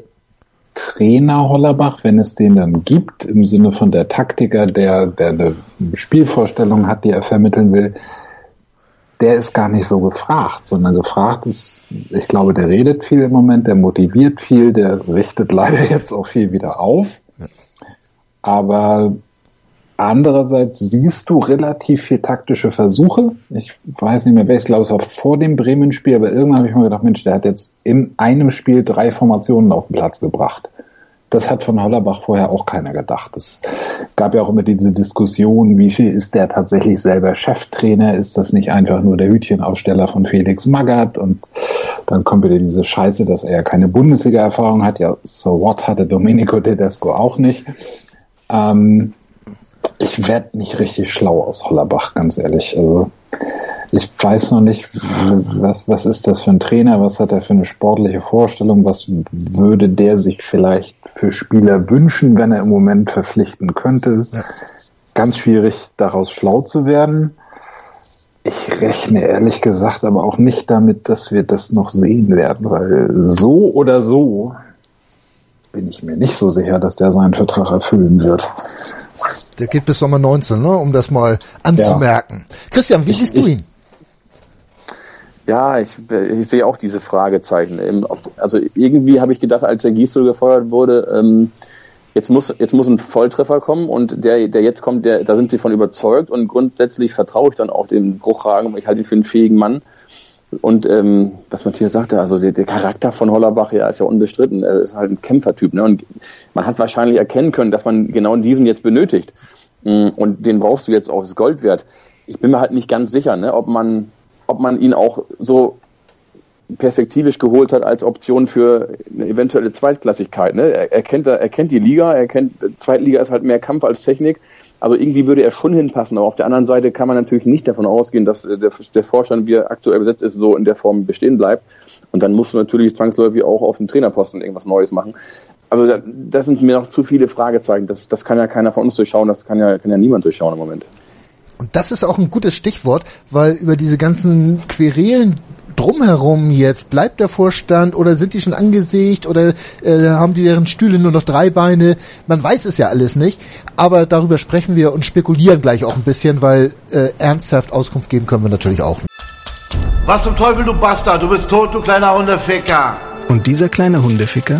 Trainer Hollerbach, wenn es den dann gibt, im Sinne von der Taktiker, der, der eine Spielvorstellung hat, die er vermitteln will, der ist gar nicht so gefragt, sondern gefragt ist, ich glaube, der redet viel im Moment, der motiviert viel, der richtet leider jetzt auch viel wieder auf. Aber Andererseits siehst du relativ viel taktische Versuche. Ich weiß nicht mehr, welches, glaube es war vor dem Bremen-Spiel, aber irgendwann habe ich mir gedacht, Mensch, der hat jetzt in einem Spiel drei Formationen auf den Platz gebracht. Das hat von Hollerbach vorher auch keiner gedacht. Es gab ja auch immer diese Diskussion, wie viel ist der tatsächlich selber Cheftrainer? Ist das nicht einfach nur der Hütchenaufsteller von Felix Magath? Und dann kommt wieder diese Scheiße, dass er ja keine Bundesliga-Erfahrung hat. Ja, so what hatte Domenico Tedesco auch nicht. Ähm, ich werde nicht richtig schlau aus Hollerbach, ganz ehrlich. Also ich weiß noch nicht, was, was ist das für ein Trainer, was hat er für eine sportliche Vorstellung, was würde der sich vielleicht für Spieler wünschen, wenn er im Moment verpflichten könnte. Ganz schwierig, daraus schlau zu werden. Ich rechne ehrlich gesagt aber auch nicht damit, dass wir das noch sehen werden, weil so oder so bin ich mir nicht so sicher, dass der seinen Vertrag erfüllen wird. Der geht bis Sommer 19, ne? um das mal anzumerken. Ja. Christian, wie ich, siehst du ihn? Ja, ich, ich sehe auch diese Fragezeichen. Also irgendwie habe ich gedacht, als der Gisdol gefeuert wurde, ähm, jetzt muss jetzt muss ein Volltreffer kommen und der der jetzt kommt, der da sind sie von überzeugt und grundsätzlich vertraue ich dann auch dem Bruchhagen, ich halte ihn für einen fähigen Mann. Und ähm, was Matthias sagte, also der, der Charakter von Hollerbach ja ist ja unbestritten. Er ist halt ein Kämpfertyp. Ne? Und man hat wahrscheinlich erkennen können, dass man genau diesen jetzt benötigt. Mm, und den brauchst du jetzt auch, ist Gold wert. Ich bin mir halt nicht ganz sicher, ne, ob man, ob man ihn auch so perspektivisch geholt hat als Option für eine eventuelle Zweitklassigkeit. Ne? Er, er, kennt, er kennt die Liga, er kennt, Zweitliga ist halt mehr Kampf als Technik. Also irgendwie würde er schon hinpassen, aber auf der anderen Seite kann man natürlich nicht davon ausgehen, dass äh, der, der Vorstand, wie er aktuell besetzt ist, so in der Form bestehen bleibt. Und dann musst du natürlich zwangsläufig auch auf dem Trainerposten irgendwas Neues machen. Also das sind mir noch zu viele Fragezeichen. Das, das kann ja keiner von uns durchschauen, das kann ja, kann ja niemand durchschauen im Moment. Und das ist auch ein gutes Stichwort, weil über diese ganzen Querelen drumherum jetzt? Bleibt der Vorstand oder sind die schon angesägt oder äh, haben die deren Stühle nur noch drei Beine? Man weiß es ja alles nicht, aber darüber sprechen wir und spekulieren gleich auch ein bisschen, weil äh, ernsthaft Auskunft geben können wir natürlich auch. Was zum Teufel, du Bastard, du bist tot, du kleiner Hundeficker. Und dieser kleine Hundeficker,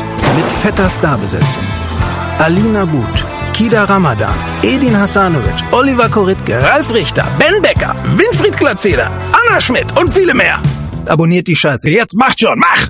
Mit fetter Starbesetzung. Alina But, Kida Ramadan, Edin Hasanovic, Oliver Koritke, Ralf Richter, Ben Becker, Winfried Glatzeder, Anna Schmidt und viele mehr. Abonniert die Scheiße. Jetzt macht schon, mach!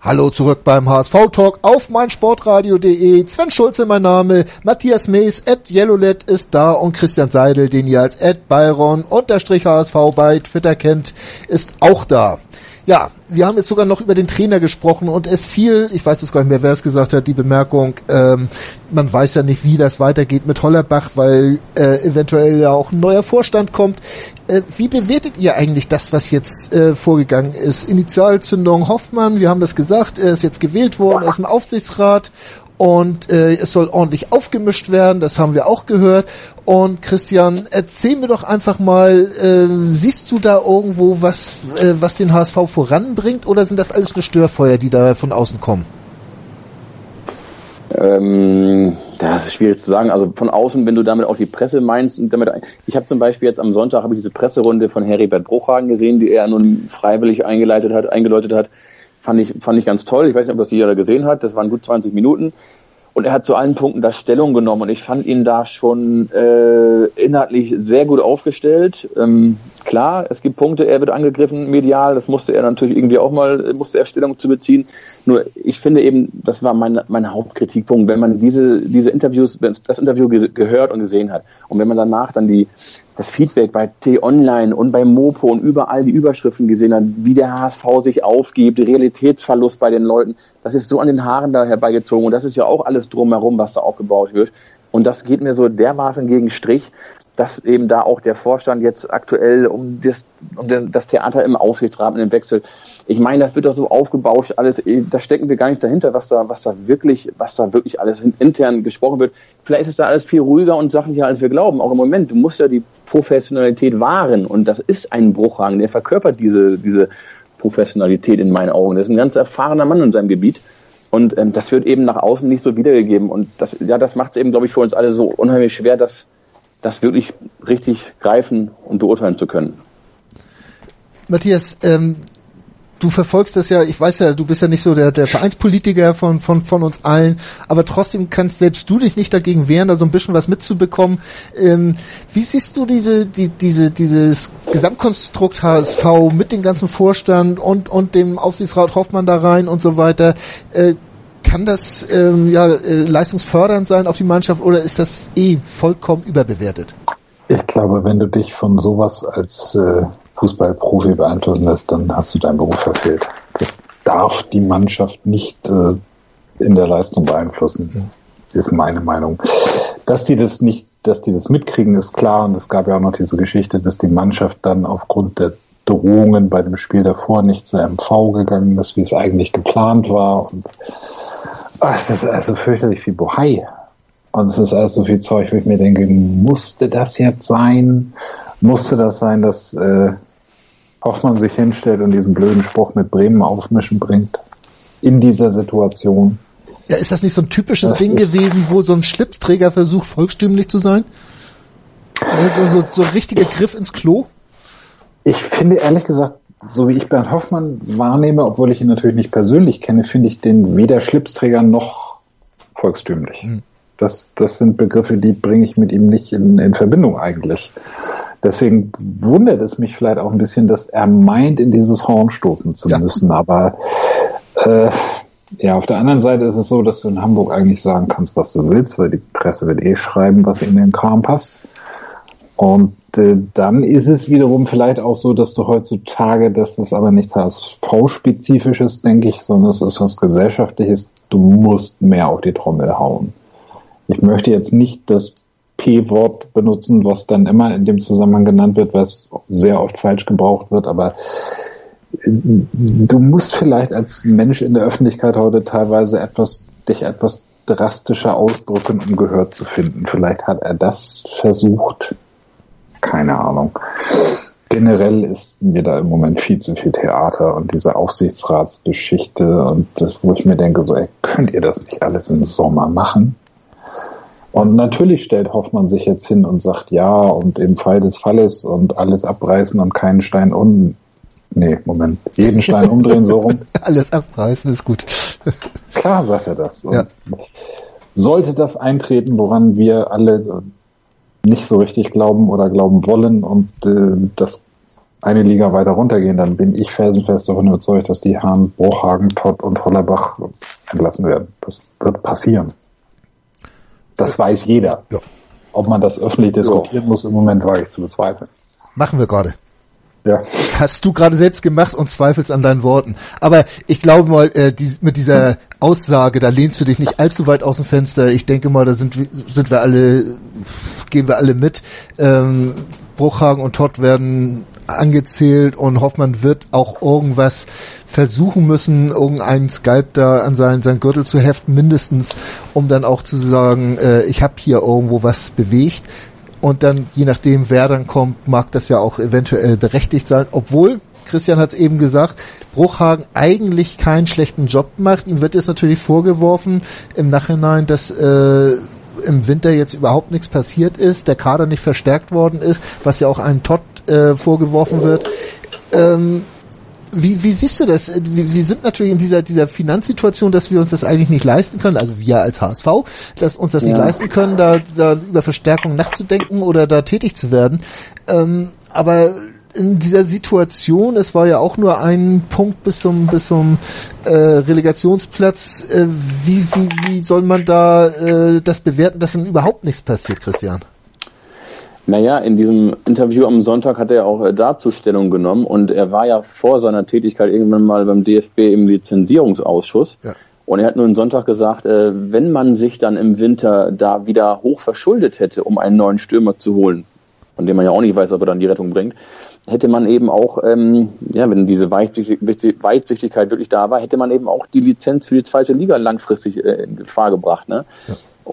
Hallo zurück beim HSV Talk auf meinsportradio.de. Sven Schulze mein Name, Matthias Mees, Ed Yellowlet ist da und Christian Seidel, den ihr als Ed Byron unterstrich HSV bei Twitter kennt, ist auch da. Ja, wir haben jetzt sogar noch über den Trainer gesprochen und es fiel, ich weiß jetzt gar nicht mehr, wer es gesagt hat, die Bemerkung, ähm, man weiß ja nicht, wie das weitergeht mit Hollerbach, weil äh, eventuell ja auch ein neuer Vorstand kommt. Äh, wie bewertet ihr eigentlich das, was jetzt äh, vorgegangen ist? Initialzündung Hoffmann, wir haben das gesagt, er ist jetzt gewählt worden, er ist im Aufsichtsrat und äh, es soll ordentlich aufgemischt werden, das haben wir auch gehört. Und Christian, erzähl mir doch einfach mal, äh, siehst du da irgendwo was, äh, was den HSV voranbringt oder sind das alles nur Störfeuer, die da von außen kommen? Ähm, das ist schwierig zu sagen. Also von außen, wenn du damit auch die Presse meinst und damit, ich habe zum Beispiel jetzt am Sonntag habe ich diese Presserunde von Heribert Bruchhagen gesehen, die er nun freiwillig eingeleitet hat, eingeläutet hat Fand ich, fand ich ganz toll. Ich weiß nicht, ob das jeder gesehen hat. Das waren gut 20 Minuten. Und er hat zu allen Punkten da Stellung genommen und ich fand ihn da schon äh, inhaltlich sehr gut aufgestellt. Ähm, klar, es gibt Punkte, er wird angegriffen medial, das musste er natürlich irgendwie auch mal, musste er Stellung zu beziehen. Nur ich finde eben, das war mein, mein Hauptkritikpunkt, wenn man diese, diese Interviews, das Interview ge gehört und gesehen hat und wenn man danach dann die, das Feedback bei T-Online und bei Mopo und überall die Überschriften gesehen hat, wie der HSV sich aufgibt, Realitätsverlust bei den Leuten, das ist so an den Haaren da herbeigezogen und das ist ja auch alles drumherum, was da aufgebaut wird. Und das geht mir so dermaßen gegen Strich, dass eben da auch der Vorstand jetzt aktuell um das, um das Theater im Aufsichtsrat im Wechsel. Ich meine, das wird doch so aufgebauscht, alles, eh, da stecken wir gar nicht dahinter, was da, was da wirklich, was da wirklich alles intern gesprochen wird. Vielleicht ist da alles viel ruhiger und sachlicher, als wir glauben. Auch im Moment, du musst ja die Professionalität wahren und das ist ein Bruchhagen, der verkörpert diese, diese Professionalität in meinen Augen. Das ist ein ganz erfahrener Mann in seinem Gebiet. Und ähm, das wird eben nach außen nicht so wiedergegeben. Und das, ja, das macht es eben, glaube ich, für uns alle so unheimlich schwer, dass das wirklich richtig greifen und beurteilen zu können. Matthias, ähm, du verfolgst das ja, ich weiß ja, du bist ja nicht so der, der Vereinspolitiker von, von, von uns allen, aber trotzdem kannst selbst du dich nicht dagegen wehren, da so ein bisschen was mitzubekommen. Ähm, wie siehst du diese, die, diese, dieses Gesamtkonstrukt HSV mit dem ganzen Vorstand und, und dem Aufsichtsrat Hoffmann da rein und so weiter? Äh, kann das ähm, ja, äh, leistungsfördernd sein auf die Mannschaft oder ist das eh vollkommen überbewertet? Ich glaube, wenn du dich von sowas als äh, Fußballprofi beeinflussen lässt, dann hast du deinen Beruf verfehlt. Das darf die Mannschaft nicht äh, in der Leistung beeinflussen, ist meine Meinung. Dass die das nicht, dass die das mitkriegen, ist klar. Und es gab ja auch noch diese Geschichte, dass die Mannschaft dann aufgrund der Drohungen bei dem Spiel davor nicht zur MV gegangen ist, wie es eigentlich geplant war. Und Ach, das ist also fürchterlich viel Bohai. Und es ist alles so viel Zeug, wo ich mir denke, musste das jetzt sein? Musste das sein, dass äh, Hoffmann sich hinstellt und diesen blöden Spruch mit Bremen aufmischen bringt? In dieser Situation. Ja, ist das nicht so ein typisches das Ding gewesen, wo so ein Schlipsträger versucht, volkstümlich zu sein? Also so, so ein richtiger Griff ins Klo? Ich finde ehrlich gesagt, so wie ich Bernd Hoffmann wahrnehme, obwohl ich ihn natürlich nicht persönlich kenne, finde ich den weder Schlipsträger noch volkstümlich. Hm. Das, das sind Begriffe, die bringe ich mit ihm nicht in, in Verbindung eigentlich. Deswegen wundert es mich vielleicht auch ein bisschen, dass er meint, in dieses Horn stoßen zu ja. müssen. Aber äh, ja, auf der anderen Seite ist es so, dass du in Hamburg eigentlich sagen kannst, was du willst, weil die Presse wird eh schreiben, was in den Kram passt. Und äh, dann ist es wiederum vielleicht auch so, dass du heutzutage, dass das aber nicht HSV-spezifisch ist, denke ich, sondern es ist was Gesellschaftliches. Du musst mehr auf die Trommel hauen. Ich möchte jetzt nicht das P-Wort benutzen, was dann immer in dem Zusammenhang genannt wird, was sehr oft falsch gebraucht wird, aber äh, du musst vielleicht als Mensch in der Öffentlichkeit heute teilweise etwas dich etwas drastischer ausdrücken, um Gehör zu finden. Vielleicht hat er das versucht. Keine Ahnung. Generell ist mir da im Moment viel zu viel Theater und diese Aufsichtsratsgeschichte und das, wo ich mir denke, so, ey, könnt ihr das nicht alles im Sommer machen? Und natürlich stellt Hoffmann sich jetzt hin und sagt ja und im Fall des Falles und alles abreißen und keinen Stein um. Nee, Moment. Jeden Stein umdrehen, so rum. alles abreißen ist gut. Klar sagt er das. Ja. Sollte das eintreten, woran wir alle nicht so richtig glauben oder glauben wollen und äh, das eine Liga weiter runtergehen, dann bin ich felsenfest davon überzeugt, dass die Hahn, Bruchhagen, Todd und Hollerbach entlassen werden. Das wird passieren. Das weiß jeder. Ja. Ob man das öffentlich diskutieren muss, im Moment wage ich zu bezweifeln. Machen wir gerade. Ja. Hast du gerade selbst gemacht und zweifelst an deinen Worten. Aber ich glaube mal, äh, die, mit dieser Aussage, da lehnst du dich nicht allzu weit aus dem Fenster. Ich denke mal, da sind, wir- sind wir alle, gehen wir alle mit. Ähm, Bruchhagen und Todd werden angezählt und Hoffmann wird auch irgendwas versuchen müssen, irgendeinen Skalp da an seinen, seinen Gürtel zu heften, mindestens, um dann auch zu sagen, äh, ich habe hier irgendwo was bewegt. Und dann, je nachdem, wer dann kommt, mag das ja auch eventuell berechtigt sein. Obwohl, Christian hat es eben gesagt, Bruchhagen eigentlich keinen schlechten Job macht. Ihm wird jetzt natürlich vorgeworfen im Nachhinein, dass äh, im Winter jetzt überhaupt nichts passiert ist, der Kader nicht verstärkt worden ist, was ja auch einem Todd äh, vorgeworfen wird. Ähm, wie, wie siehst du das? Wir, wir sind natürlich in dieser, dieser Finanzsituation, dass wir uns das eigentlich nicht leisten können, also wir als HSV, dass uns das nicht Ja. leisten können, da, da über Verstärkung nachzudenken oder da tätig zu werden. Ähm, aber in dieser Situation, es war ja auch nur ein Punkt bis zum, bis zum äh, Relegationsplatz, äh, wie, wie, wie soll man da äh, das bewerten, dass dann überhaupt nichts passiert, Christian? Naja, in diesem Interview am Sonntag hat er auch äh, dazu Stellung genommen und er war ja vor seiner Tätigkeit irgendwann mal beim DFB im Lizenzierungsausschuss. Ja. Und er hat nur am Sonntag gesagt, äh, wenn man sich dann im Winter da wieder hoch verschuldet hätte, um einen neuen Stürmer zu holen, von dem man ja auch nicht weiß, ob er dann die Rettung bringt, hätte man eben auch, ähm, ja, wenn diese Weitsichtig- Weitsichtigkeit wirklich da war, hätte man eben auch die Lizenz für die zweite Liga langfristig äh, in Gefahr gebracht. Ne?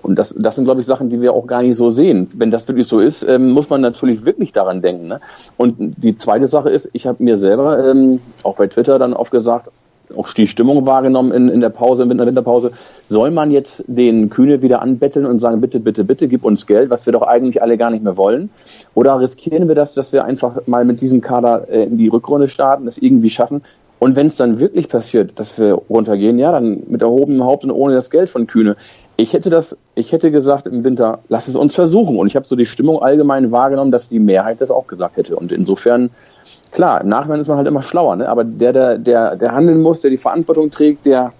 Und das, das sind, glaube ich, Sachen, die wir auch gar nicht so sehen. Wenn das wirklich so ist, ähm, muss man natürlich wirklich daran denken. Ne? Und die zweite Sache ist, ich habe mir selber ähm, auch bei Twitter dann oft gesagt, auch die Stimmung wahrgenommen in, in der Pause, in der Winterpause. Soll man jetzt den Kühne wieder anbetteln und sagen, bitte, bitte, bitte, gib uns Geld, was wir doch eigentlich alle gar nicht mehr wollen? Oder riskieren wir das, dass wir einfach mal mit diesem Kader äh, in die Rückrunde starten, das irgendwie schaffen? Und wenn es dann wirklich passiert, dass wir runtergehen, ja, dann mit erhobenem Haupt und ohne das Geld von Kühne. Ich hätte das, ich hätte gesagt im Winter, lass es uns versuchen. Und ich habe so die Stimmung allgemein wahrgenommen, dass die Mehrheit das auch gesagt hätte. Und insofern, klar, im Nachhinein ist man halt immer schlauer, ne? Aber der, der, der, der handeln muss, der die Verantwortung trägt, der,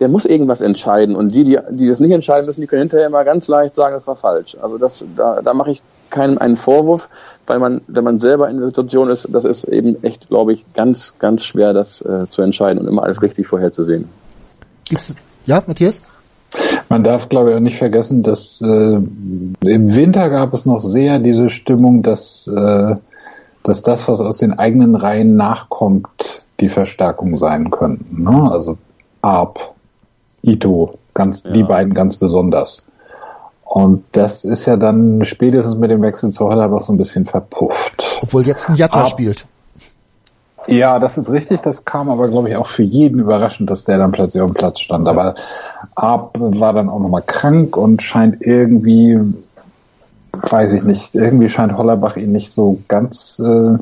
der muss irgendwas entscheiden. Und die, die, die das nicht entscheiden müssen, die können hinterher immer ganz leicht sagen, das war falsch. Also das, da, da mache ich keinen einen Vorwurf, weil man, wenn man selber in der Situation ist, das ist eben echt, glaube ich, ganz, ganz schwer, das äh, zu entscheiden und immer alles richtig vorherzusehen. Gibt's, ja, Matthias? Man darf, glaube ich, auch nicht vergessen, dass äh, im Winter gab es noch sehr diese Stimmung, dass, äh, dass das, was aus den eigenen Reihen nachkommt, die Verstärkung sein könnten. Ne? Also Arp, Ito, ganz, die beiden ganz besonders. Und das ist ja dann spätestens mit dem Wechsel zu Hollerbach so ein bisschen verpufft. Obwohl jetzt ein Jatta Ab- spielt. Ja, das ist richtig. Das kam aber, glaube ich, auch für jeden überraschend, dass der dann plötzlich auf dem Platz stand. Aber Ab war dann auch nochmal krank und scheint irgendwie, weiß ich nicht, irgendwie scheint Hollerbach ihn nicht so ganz äh,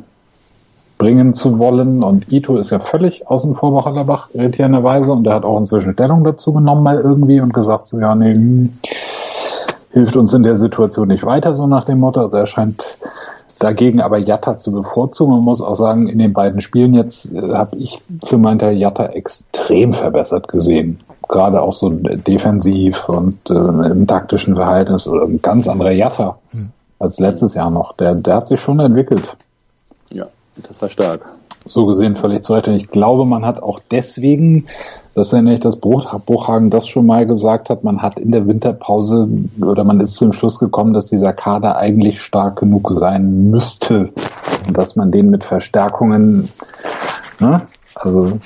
bringen zu wollen. Und Ito ist ja völlig außen vor bei Hollerbach, irritierenderweise. Und der hat auch inzwischen Stellung dazu genommen mal irgendwie und gesagt so, ja, nee, hm, hilft uns in der Situation nicht weiter, so nach dem Motto. Also er scheint dagegen aber Jatta zu bevorzugen. Man muss auch sagen, in den beiden Spielen jetzt äh, habe ich für meinen Teil Jatta extrem verbessert gesehen. Gerade auch so defensiv und äh, im taktischen Verhalten ist ein ganz anderer Jatta als letztes Jahr noch. Der, der hat sich schon entwickelt. Ja, das war stark. So gesehen völlig zu Recht. Und ich glaube, man hat auch deswegen, das erinnere ich, dass Bruch, Bruchhagen das schon mal gesagt hat, man hat in der Winterpause oder man ist zu dem Schluss gekommen, dass dieser Kader eigentlich stark genug sein müsste und dass man den mit Verstärkungen, ne, also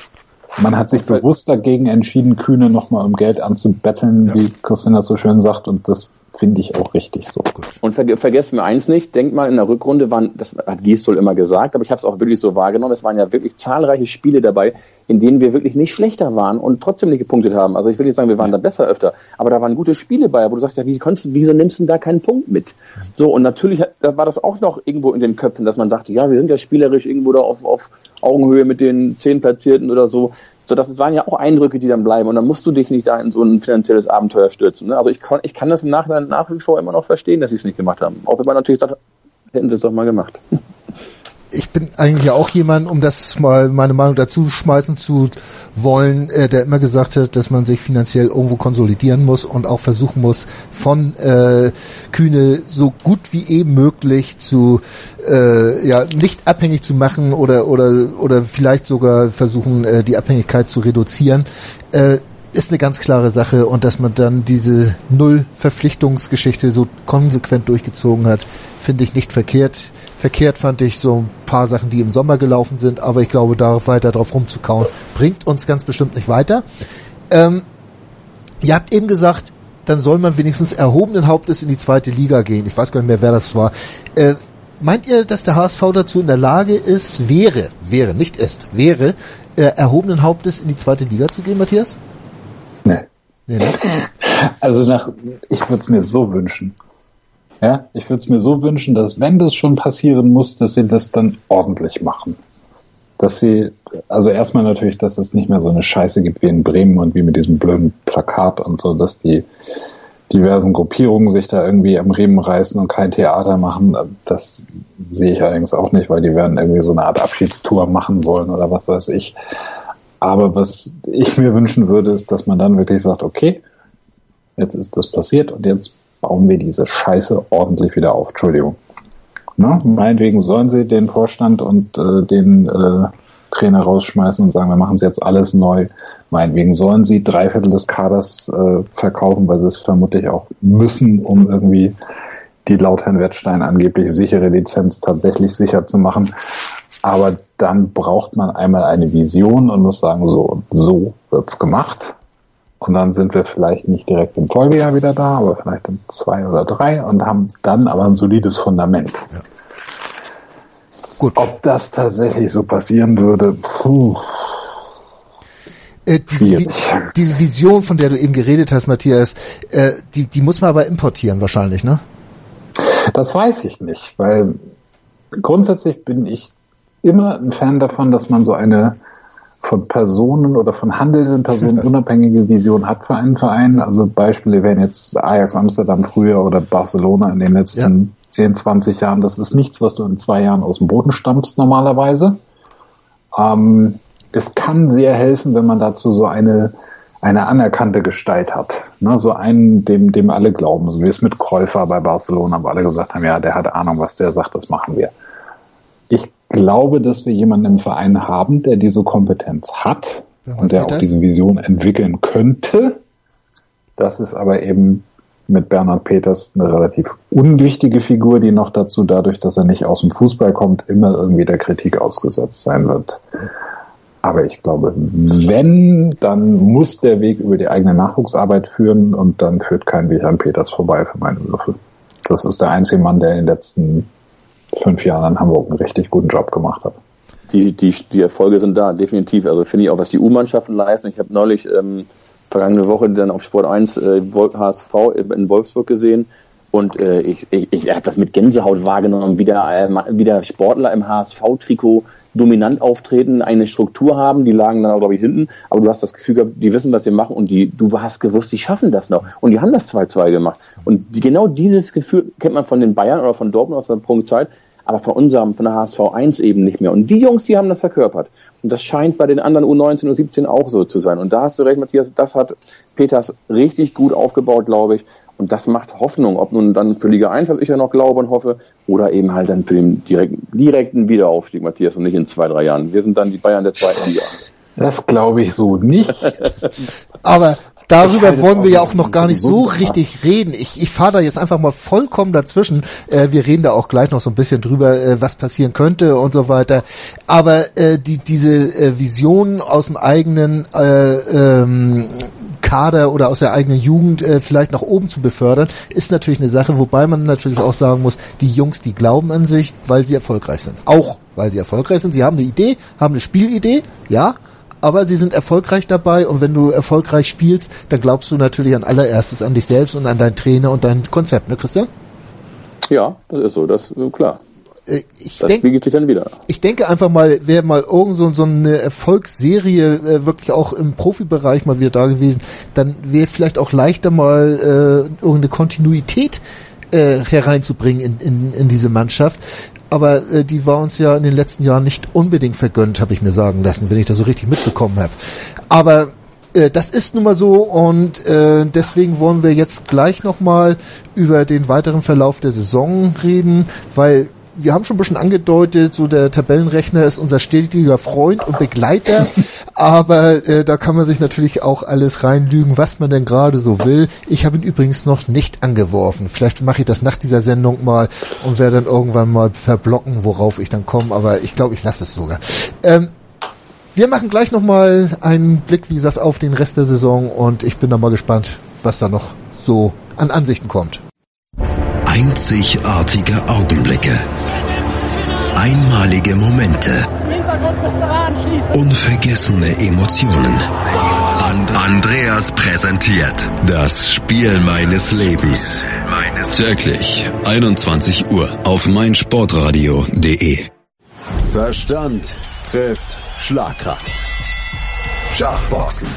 Man hat sich bewusst dagegen entschieden, Kühne nochmal um Geld anzubetteln, ja. wie Christian das so schön sagt, und das finde ich auch richtig so. Und ver vergesst mir eins nicht, denkt mal, in der Rückrunde waren, das hat Gisdol immer gesagt, aber ich habe es auch wirklich so wahrgenommen, es waren ja wirklich zahlreiche Spiele dabei, in denen wir wirklich nicht schlechter waren und trotzdem nicht gepunktet haben. Also ich will nicht sagen, wir waren da besser öfter, aber da waren gute Spiele bei, wo du sagst, ja, wie konntest, wieso nimmst du da keinen Punkt mit? So, und natürlich da war das auch noch irgendwo in den Köpfen, dass man sagte, ja, wir sind ja spielerisch irgendwo da auf, auf Augenhöhe mit den zehn Platzierten oder so. So, das waren ja auch Eindrücke, die dann bleiben. Und dann musst du dich nicht da in so ein finanzielles Abenteuer stürzen. Ne? Also ich kann, ich kann das im Nachhinein nach wie vor immer noch verstehen, dass sie es nicht gemacht haben. Auch wenn man natürlich sagt, hätten sie es doch mal gemacht. ich bin eigentlich auch jemand, um das mal meine Meinung dazu schmeißen zu wollen, äh, der immer gesagt hat, dass man sich finanziell irgendwo konsolidieren muss und auch versuchen muss, von äh, Kühne so gut wie eben möglich zu äh, ja nicht abhängig zu machen oder oder oder vielleicht sogar versuchen, äh, die Abhängigkeit zu reduzieren. Äh, ist eine ganz klare Sache und dass man dann diese Null-Verpflichtungsgeschichte so konsequent durchgezogen hat, finde ich nicht verkehrt. Verkehrt fand ich so ein paar Sachen, die im Sommer gelaufen sind, aber ich glaube, darauf weiter drauf rumzukauen, bringt uns ganz bestimmt nicht weiter. Ähm, ihr habt eben gesagt, dann soll man wenigstens erhobenen Hauptes in die zweite Liga gehen. Ich weiß gar nicht mehr, wer das war. Äh, meint ihr, dass der HSV dazu in der Lage ist, wäre, wäre, nicht ist, wäre, äh, erhobenen Hauptes in die zweite Liga zu gehen, Matthias? Nee. ne? Also nach, ich würde es mir so wünschen. Ja, ich würde es mir so wünschen, dass wenn das schon passieren muss, dass sie das dann ordentlich machen. Dass sie, also erstmal natürlich, dass es nicht mehr so eine Scheiße gibt wie in Bremen und wie mit diesem blöden Plakat und so, dass die diversen Gruppierungen sich da irgendwie am Riemen reißen und kein Theater machen. Das sehe ich allerdings auch nicht, weil die werden irgendwie so eine Art Abschiedstour machen wollen oder was weiß ich. Aber was ich mir wünschen würde, ist, dass man dann wirklich sagt, okay, jetzt ist das passiert und jetzt bauen wir diese Scheiße ordentlich wieder auf. Entschuldigung. Ne? Meinetwegen sollen sie den Vorstand und äh, den äh, Trainer rausschmeißen und sagen, wir machen es jetzt alles neu. Meinetwegen sollen sie drei Viertel des Kaders äh, verkaufen, weil sie es vermutlich auch müssen, um irgendwie die laut Herrn Wettstein angeblich sichere Lizenz tatsächlich sicher zu machen. Aber dann braucht man einmal eine Vision und muss sagen, so, so wird's gemacht. Und dann sind wir vielleicht nicht direkt im Folgejahr wieder da, aber vielleicht in zwei oder drei und haben dann aber ein solides Fundament. Ja. Gut. Ob das tatsächlich so passieren würde, puh. Äh, diese, diese, Vision, von der du eben geredet hast, Matthias, äh, die, die muss man aber importieren wahrscheinlich, ne? Das weiß ich nicht, weil grundsätzlich bin ich immer ein Fan davon, dass man so eine von Personen oder von handelnden Personen unabhängige Vision hat für einen Verein. Also Beispiele wären jetzt Ajax Amsterdam früher oder Barcelona in den letzten ja. 10, 20 Jahren. Das ist nichts, was du in zwei Jahren aus dem Boden stampfst normalerweise. Ähm, es kann sehr helfen, wenn man dazu so eine eine anerkannte Gestalt hat. Ne, so einen, dem, dem alle glauben, so wie es mit Käufer bei Barcelona, wo alle gesagt haben, ja, der hat Ahnung, was der sagt, das machen wir. Ich glaube, dass wir jemanden im Verein haben, der diese Kompetenz hat ja, und der auch diese Vision entwickeln könnte. Das ist aber eben mit Bernhard Peters eine relativ unwichtige Figur, die noch dazu, dadurch, dass er nicht aus dem Fußball kommt, immer irgendwie der Kritik ausgesetzt sein wird. Aber ich glaube, wenn, dann muss der Weg über die eigene Nachwuchsarbeit führen und dann führt kein Weg an Peters vorbei für meine Würfel. Das ist der einzige Mann, der in den letzten fünf Jahren in Hamburg einen richtig guten Job gemacht hat. Die, die, die Erfolge sind da, definitiv. Also finde ich auch, was die U-Mannschaften leisten. Ich habe neulich ähm, vergangene Woche dann auf Sport 1 äh, HSV in Wolfsburg gesehen und äh, ich, ich, ich habe das mit Gänsehaut wahrgenommen, wie der, äh, wie der Sportler im HSV-Trikot dominant auftreten, eine Struktur haben, die lagen dann auch, glaube ich, hinten, aber du hast das Gefühl gehabt, die wissen, was sie machen und die, du hast gewusst, die schaffen das noch. Und die haben das 2-2 gemacht. Und die, genau dieses Gefühl kennt man von den Bayern oder von Dortmund aus der Prunkzeit, aber von unserem, von der HSV 1 eben nicht mehr. Und die Jungs, die haben das verkörpert. Und das scheint bei den anderen U19, U17 auch so zu sein. Und da hast du recht, Matthias, das hat Peters richtig gut aufgebaut, glaube ich. Und das macht Hoffnung, ob nun dann für Liga 1, was ich ja noch glaube und hoffe, oder eben halt dann für den direkten, direkten Wiederaufstieg, Matthias, und nicht in zwei, drei Jahren. Wir sind dann die Bayern der zweiten Liga. Das glaube ich so nicht. Aber darüber wollen wir ja auch noch gar nicht so richtig reden. Ich, ich fahre da jetzt einfach mal vollkommen dazwischen. Äh, wir reden da auch gleich noch so ein bisschen drüber, äh, was passieren könnte und so weiter. Aber äh, die, diese äh, Vision aus dem eigenen äh, ähm, Kader oder aus der eigenen Jugend äh, vielleicht nach oben zu befördern, ist natürlich eine Sache, wobei man natürlich auch sagen muss, die Jungs, die glauben an sich, weil sie erfolgreich sind. Auch weil sie erfolgreich sind. Sie haben eine Idee, haben eine Spielidee, ja, aber sie sind erfolgreich dabei und wenn du erfolgreich spielst, dann glaubst du natürlich an allererstes an dich selbst und an deinen Trainer und dein Konzept, ne Christian? Ja, das ist so, das ist klar. Äh, Ich Das denk, spiegelt sich dann wieder. ich denke einfach mal, wäre mal irgend so, so eine Erfolgsserie äh, wirklich auch im Profibereich mal wieder da gewesen, dann wäre vielleicht auch leichter mal äh, irgendeine Kontinuität äh, hereinzubringen in, in, in diese Mannschaft. Aber äh, die war uns ja in den letzten Jahren nicht unbedingt vergönnt, habe ich mir sagen lassen, wenn ich das so richtig mitbekommen habe. Aber äh, das ist nun mal so und äh, deswegen wollen wir jetzt gleich nochmal über den weiteren Verlauf der Saison reden, weil wir haben schon ein bisschen angedeutet, so der Tabellenrechner ist unser stetiger Freund und Begleiter, aber äh, da kann man sich natürlich auch alles reinlügen, was man denn gerade so will. Ich habe ihn übrigens noch nicht angeworfen. Vielleicht mache ich das nach dieser Sendung mal und werde dann irgendwann mal verblocken, worauf ich dann komme, aber ich glaube, ich lasse es sogar. Ähm, wir machen gleich nochmal einen Blick, wie gesagt, auf den Rest der Saison und ich bin da mal gespannt, was da noch so an Ansichten kommt. Einzigartige Augenblicke. Einmalige Momente. Unvergessene Emotionen. And Andreas präsentiert das Spiel meines Lebens. Täglich 21 Uhr auf meinsportradio.de. Verstand trifft Schlagkraft. Schachboxen.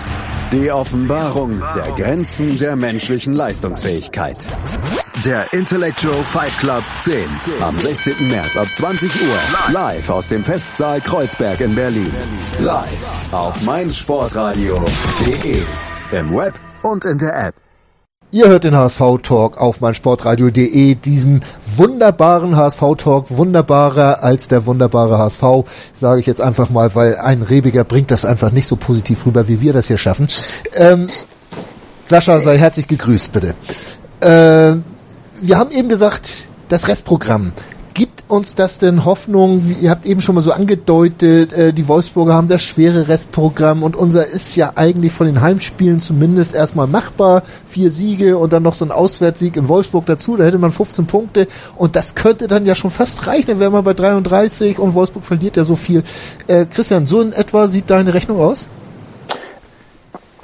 Die Offenbarung der Grenzen der menschlichen Leistungsfähigkeit. Der Intellectual Fight Club 10. Am 16. März ab 20 Uhr. Live aus dem Festsaal Kreuzberg in Berlin. Live auf meinsportradio.de. Im Web und in der App. Ihr hört den HSV-Talk auf meinsportradio.de, diesen wunderbaren HSV-Talk, wunderbarer als der wunderbare HSV, sage ich jetzt einfach mal, weil ein Rebiger bringt das einfach nicht so positiv rüber, wie wir das hier schaffen. Ähm, Sascha, sei herzlich gegrüßt, bitte. Ähm, wir haben eben gesagt, das Restprogramm. Gibt uns das denn Hoffnung? Ihr habt eben schon mal so angedeutet, äh, die Wolfsburger haben das schwere Restprogramm und unser ist ja eigentlich von den Heimspielen zumindest erstmal machbar. Vier Siege und dann noch so ein Auswärtssieg in Wolfsburg dazu, da hätte man 15 Punkte und das könnte dann ja schon fast reichen, dann wäre man bei 33 und Wolfsburg verliert ja so viel. Äh, Christian, so in etwa sieht deine Rechnung aus?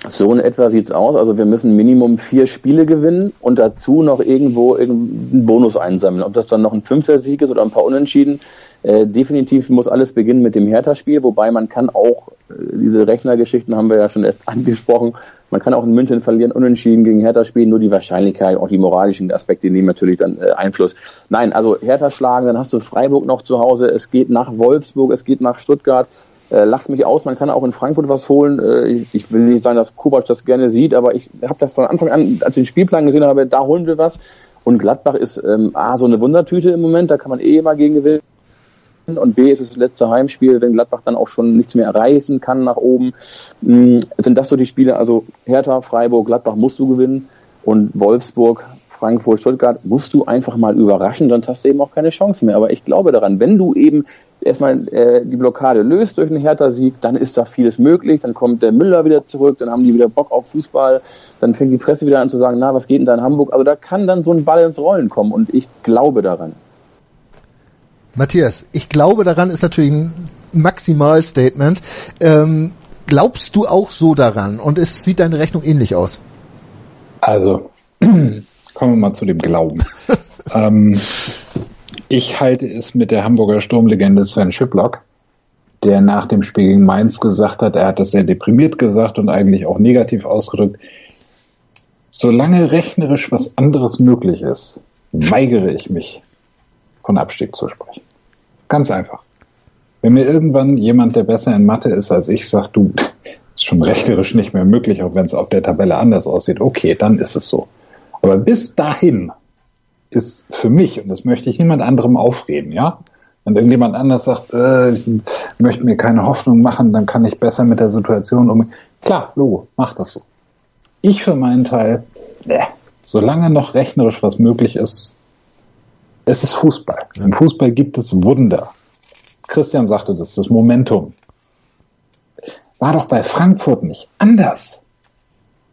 So in etwa sieht's aus. Also wir müssen Minimum vier Spiele gewinnen und dazu noch irgendwo irgendeinen Bonus einsammeln. Ob das dann noch ein fünfter Sieg ist oder ein paar Unentschieden. Äh, definitiv muss alles beginnen mit dem Hertha-Spiel, wobei man kann auch, äh, diese Rechnergeschichten haben wir ja schon erst angesprochen, man kann auch in München verlieren, unentschieden gegen Hertha spielen, nur die Wahrscheinlichkeit, auch die moralischen Aspekte nehmen natürlich dann äh, Einfluss. Nein, also Hertha schlagen, dann hast du Freiburg noch zu Hause, es geht nach Wolfsburg, es geht nach Stuttgart, lacht mich aus, man kann auch in Frankfurt was holen. Äh, ich, will nicht sagen, dass Kovac das gerne sieht, aber ich habe das von Anfang an, als ich den Spielplan gesehen habe, da holen wir was. Und Gladbach ist ähm, A, so eine Wundertüte im Moment, da kann man eh immer gegen gewinnen. Und B ist es das letzte Heimspiel, wenn Gladbach dann auch schon nichts mehr erreichen kann nach oben. Mh, sind das so die Spiele, also Hertha, Freiburg, Gladbach musst du gewinnen und Wolfsburg, Frankfurt, Stuttgart musst du einfach mal überraschen, sonst hast du eben auch keine Chance mehr. Aber ich glaube daran, wenn du eben erstmal äh, die Blockade löst durch einen Hertha-Sieg, dann ist da vieles möglich, dann kommt der Müller wieder zurück, dann haben die wieder Bock auf Fußball, dann fängt die Presse wieder an zu sagen, na, was geht denn da in Hamburg? Also da kann dann so ein Ball ins Rollen kommen und ich glaube daran. Matthias, ich glaube daran ist natürlich ein Maximalstatement. Ähm, glaubst du auch so daran und es sieht deine Rechnung ähnlich aus? Also, kommen wir mal zu dem Glauben. ähm, ich halte es mit der Hamburger Sturmlegende Sven Schiplock, der nach dem Spiel gegen Mainz gesagt hat, er hat das sehr deprimiert gesagt und eigentlich auch negativ ausgedrückt. Solange rechnerisch was anderes möglich ist, weigere ich mich, von Abstieg zu sprechen. Ganz einfach. Wenn mir irgendwann jemand, der besser in Mathe ist als ich, sagt, du, ist schon rechnerisch nicht mehr möglich, auch wenn es auf der Tabelle anders aussieht, okay, dann ist es so. Aber bis dahin ist für mich, und das möchte ich niemand anderem aufreden, ja, wenn irgendjemand anders sagt, äh, ich möchte mir keine Hoffnung machen, dann kann ich besser mit der Situation umgehen. Klar, Logo, mach das so. ich für meinen Teil, äh, solange noch rechnerisch was möglich ist, es ist Fußball. Im Fußball gibt es Wunder. Christian sagte das, das Momentum. War doch bei Frankfurt nicht anders.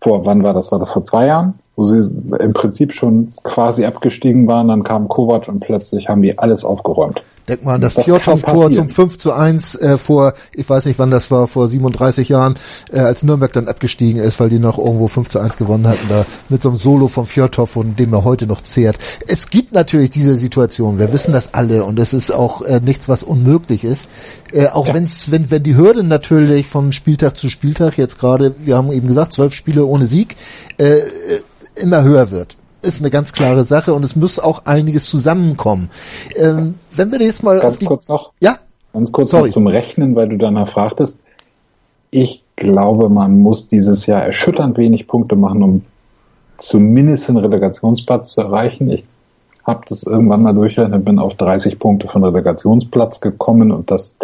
Vor, wann war das? War das vor zwei Jahren? Wo sie im Prinzip schon quasi abgestiegen waren, dann kam Kovac und plötzlich haben die alles aufgeräumt. Denk mal an das, das Fjordhoff-Tor zum 5 zu 1 äh, vor, ich weiß nicht wann das war, vor 37 Jahren, äh, als Nürnberg dann abgestiegen ist, weil die noch irgendwo 5 zu 1 gewonnen hatten, da mit so einem Solo vom Fjordhoff und dem er heute noch zehrt. Es gibt natürlich diese Situation, wir wissen das alle und es ist auch äh, nichts, was unmöglich ist. Äh, auch ja. wenn's, wenn, wenn die Hürde natürlich von Spieltag zu Spieltag jetzt gerade, wir haben eben gesagt, zwölf Spiele ohne Sieg, äh, immer höher wird ist eine ganz klare Sache und es muss auch einiges zusammenkommen. Ähm, wenn wir jetzt mal ganz auf die, kurz noch, ja, ganz kurz noch zum Rechnen, weil du danach fragtest. Ich glaube, man muss dieses Jahr erschütternd wenig Punkte machen, um zumindest den Relegationsplatz zu erreichen. Ich habe das irgendwann mal durchgerechnet, bin auf 30 Punkte von Relegationsplatz gekommen und das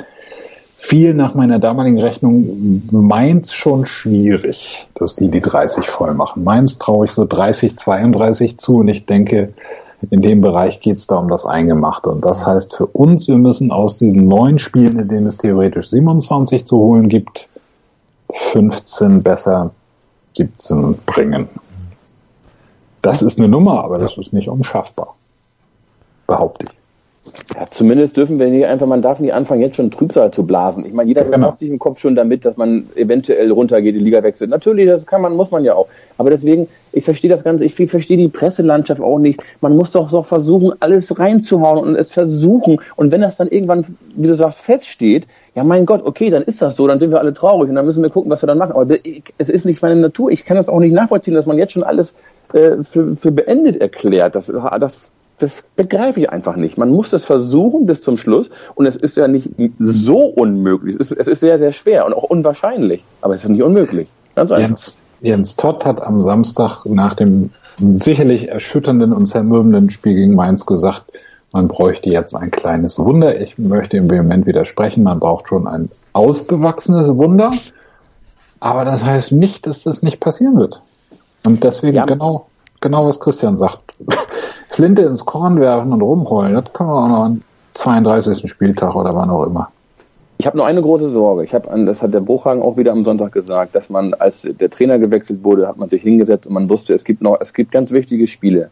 fiel nach meiner damaligen Rechnung Mainz schon schwierig, dass die die 30 voll machen. Mainz traue ich so 30, 32 zu und ich denke, in dem Bereich geht es da um das Eingemachte. Und das heißt für uns, wir müssen aus diesen neun Spielen, in denen es theoretisch 27 zu holen gibt, 15 besser 17 bringen. Das ist eine Nummer, aber das ist nicht unschaffbar. Behaupte ich. Ja, zumindest dürfen wir nicht einfach, man darf nicht anfangen, jetzt schon Trübsal zu blasen. Ich meine, jeder genau. befasst sich im Kopf schon damit, dass man eventuell runtergeht, die Liga wechselt. Natürlich, das kann man, muss man ja auch. Aber deswegen, ich verstehe das Ganze, ich verstehe die Presselandschaft auch nicht. Man muss doch so versuchen, alles reinzuhauen und es versuchen. Und wenn das dann irgendwann, wie du sagst, feststeht, ja mein Gott, okay, dann ist das so, dann sind wir alle traurig und dann müssen wir gucken, was wir dann machen. Aber es ist nicht meine Natur. Ich kann das auch nicht nachvollziehen, dass man jetzt schon alles äh, für, für beendet erklärt. Das, das das begreife ich einfach nicht. Man muss das versuchen bis zum Schluss und es ist ja nicht so unmöglich. Es ist, es ist sehr, sehr schwer und auch unwahrscheinlich, aber es ist nicht unmöglich. Ganz einfach. Jens, Jens Todd hat am Samstag nach dem sicherlich erschütternden und zermürbenden Spiel gegen Mainz gesagt, man bräuchte jetzt ein kleines Wunder. Ich möchte im Vehement widersprechen, man braucht schon ein ausgewachsenes Wunder. Aber das heißt nicht, dass das nicht passieren wird. Und deswegen ja. genau, genau was Christian sagt. Flinte ins Korn werfen und rumheulen, das kann man auch noch am 32. Spieltag oder wann auch immer. Ich habe nur eine große Sorge. Ich habe, das hat der Bruchhagen auch wieder am Sonntag gesagt, dass man, als der Trainer gewechselt wurde, hat man sich hingesetzt und man wusste, es gibt noch, es gibt ganz wichtige Spiele.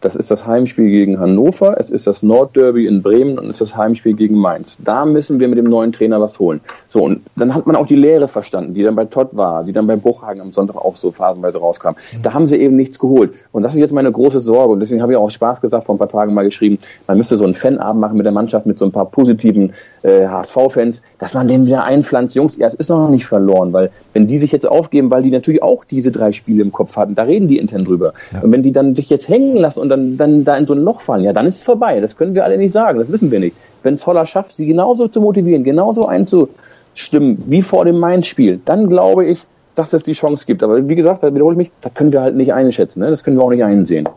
Das ist das Heimspiel gegen Hannover, es ist das Nordderby in Bremen und es ist das Heimspiel gegen Mainz. Da müssen wir mit dem neuen Trainer was holen. So, und dann hat man auch die Lehre verstanden, die dann bei Todd war, die dann bei Bruchhagen am Sonntag auch so phasenweise rauskam. Da haben sie eben nichts geholt. Und das ist jetzt meine große Sorge. Und deswegen habe ich auch Spaß gesagt, vor ein paar Tagen mal geschrieben, man müsste so einen Fanabend machen mit der Mannschaft, mit so ein paar positiven äh, HSV-Fans, dass man denen wieder einpflanzt, Jungs, ja, es ist noch nicht verloren, weil wenn die sich jetzt aufgeben, weil die natürlich auch diese drei Spiele im Kopf hatten, da reden die intern drüber. Ja. Und wenn die dann sich jetzt hängen lassen und dann, dann da in so ein Loch fallen, ja, dann ist es vorbei. Das können wir alle nicht sagen, das wissen wir nicht. Wenn Zoller schafft, sie genauso zu motivieren, genauso einzustimmen wie vor dem Mainz-Spiel, dann glaube ich, dass es die Chance gibt. Aber wie gesagt, da wiederhole ich mich, das können wir halt nicht einschätzen, ne? das können wir auch nicht einsehen.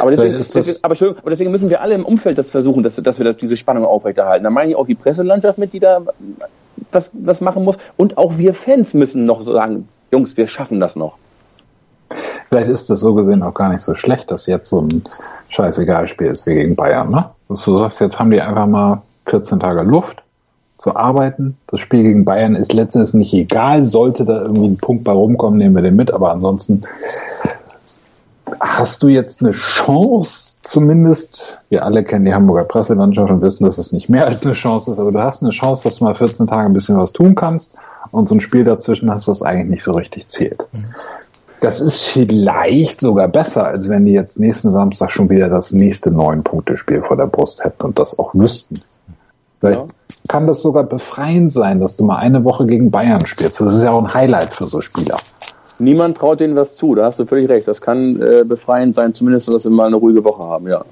Aber deswegen, deswegen, aber, aber deswegen, müssen wir alle im Umfeld das versuchen, dass, dass wir das, diese Spannung aufrechterhalten. Da meine ich auch die Presselandschaft mit, die da was, was machen muss. Und auch wir Fans müssen noch sagen, Jungs, wir schaffen das noch. Vielleicht ist das so gesehen auch gar nicht so schlecht, dass jetzt so ein Scheißegal-Spiel ist wie gegen Bayern. Ne? Dass du sagst, jetzt haben die einfach mal 14 Tage Luft zu arbeiten. Das Spiel gegen Bayern ist letztendlich nicht egal. Sollte da irgendwie ein Punkt bei rumkommen, nehmen wir den mit. Aber ansonsten hast du jetzt eine Chance, zumindest, wir alle kennen die Hamburger Presselandschaft und wissen, dass es nicht mehr als eine Chance ist, aber du hast eine Chance, dass du mal 14 Tage ein bisschen was tun kannst und so ein Spiel dazwischen hast, was eigentlich nicht so richtig zählt. Mhm. Das ist vielleicht sogar besser, als wenn die jetzt nächsten Samstag schon wieder das nächste Neun-Punkte-Spiel vor der Brust hätten und das auch wüssten. Vielleicht ja. kann das sogar befreiend sein, dass du mal eine Woche gegen Bayern spielst. Das ist ja auch ein Highlight für so Spieler. Niemand traut denen was zu, da hast du völlig recht. Das kann äh, befreiend sein, zumindest, dass sie mal eine ruhige Woche haben, ja.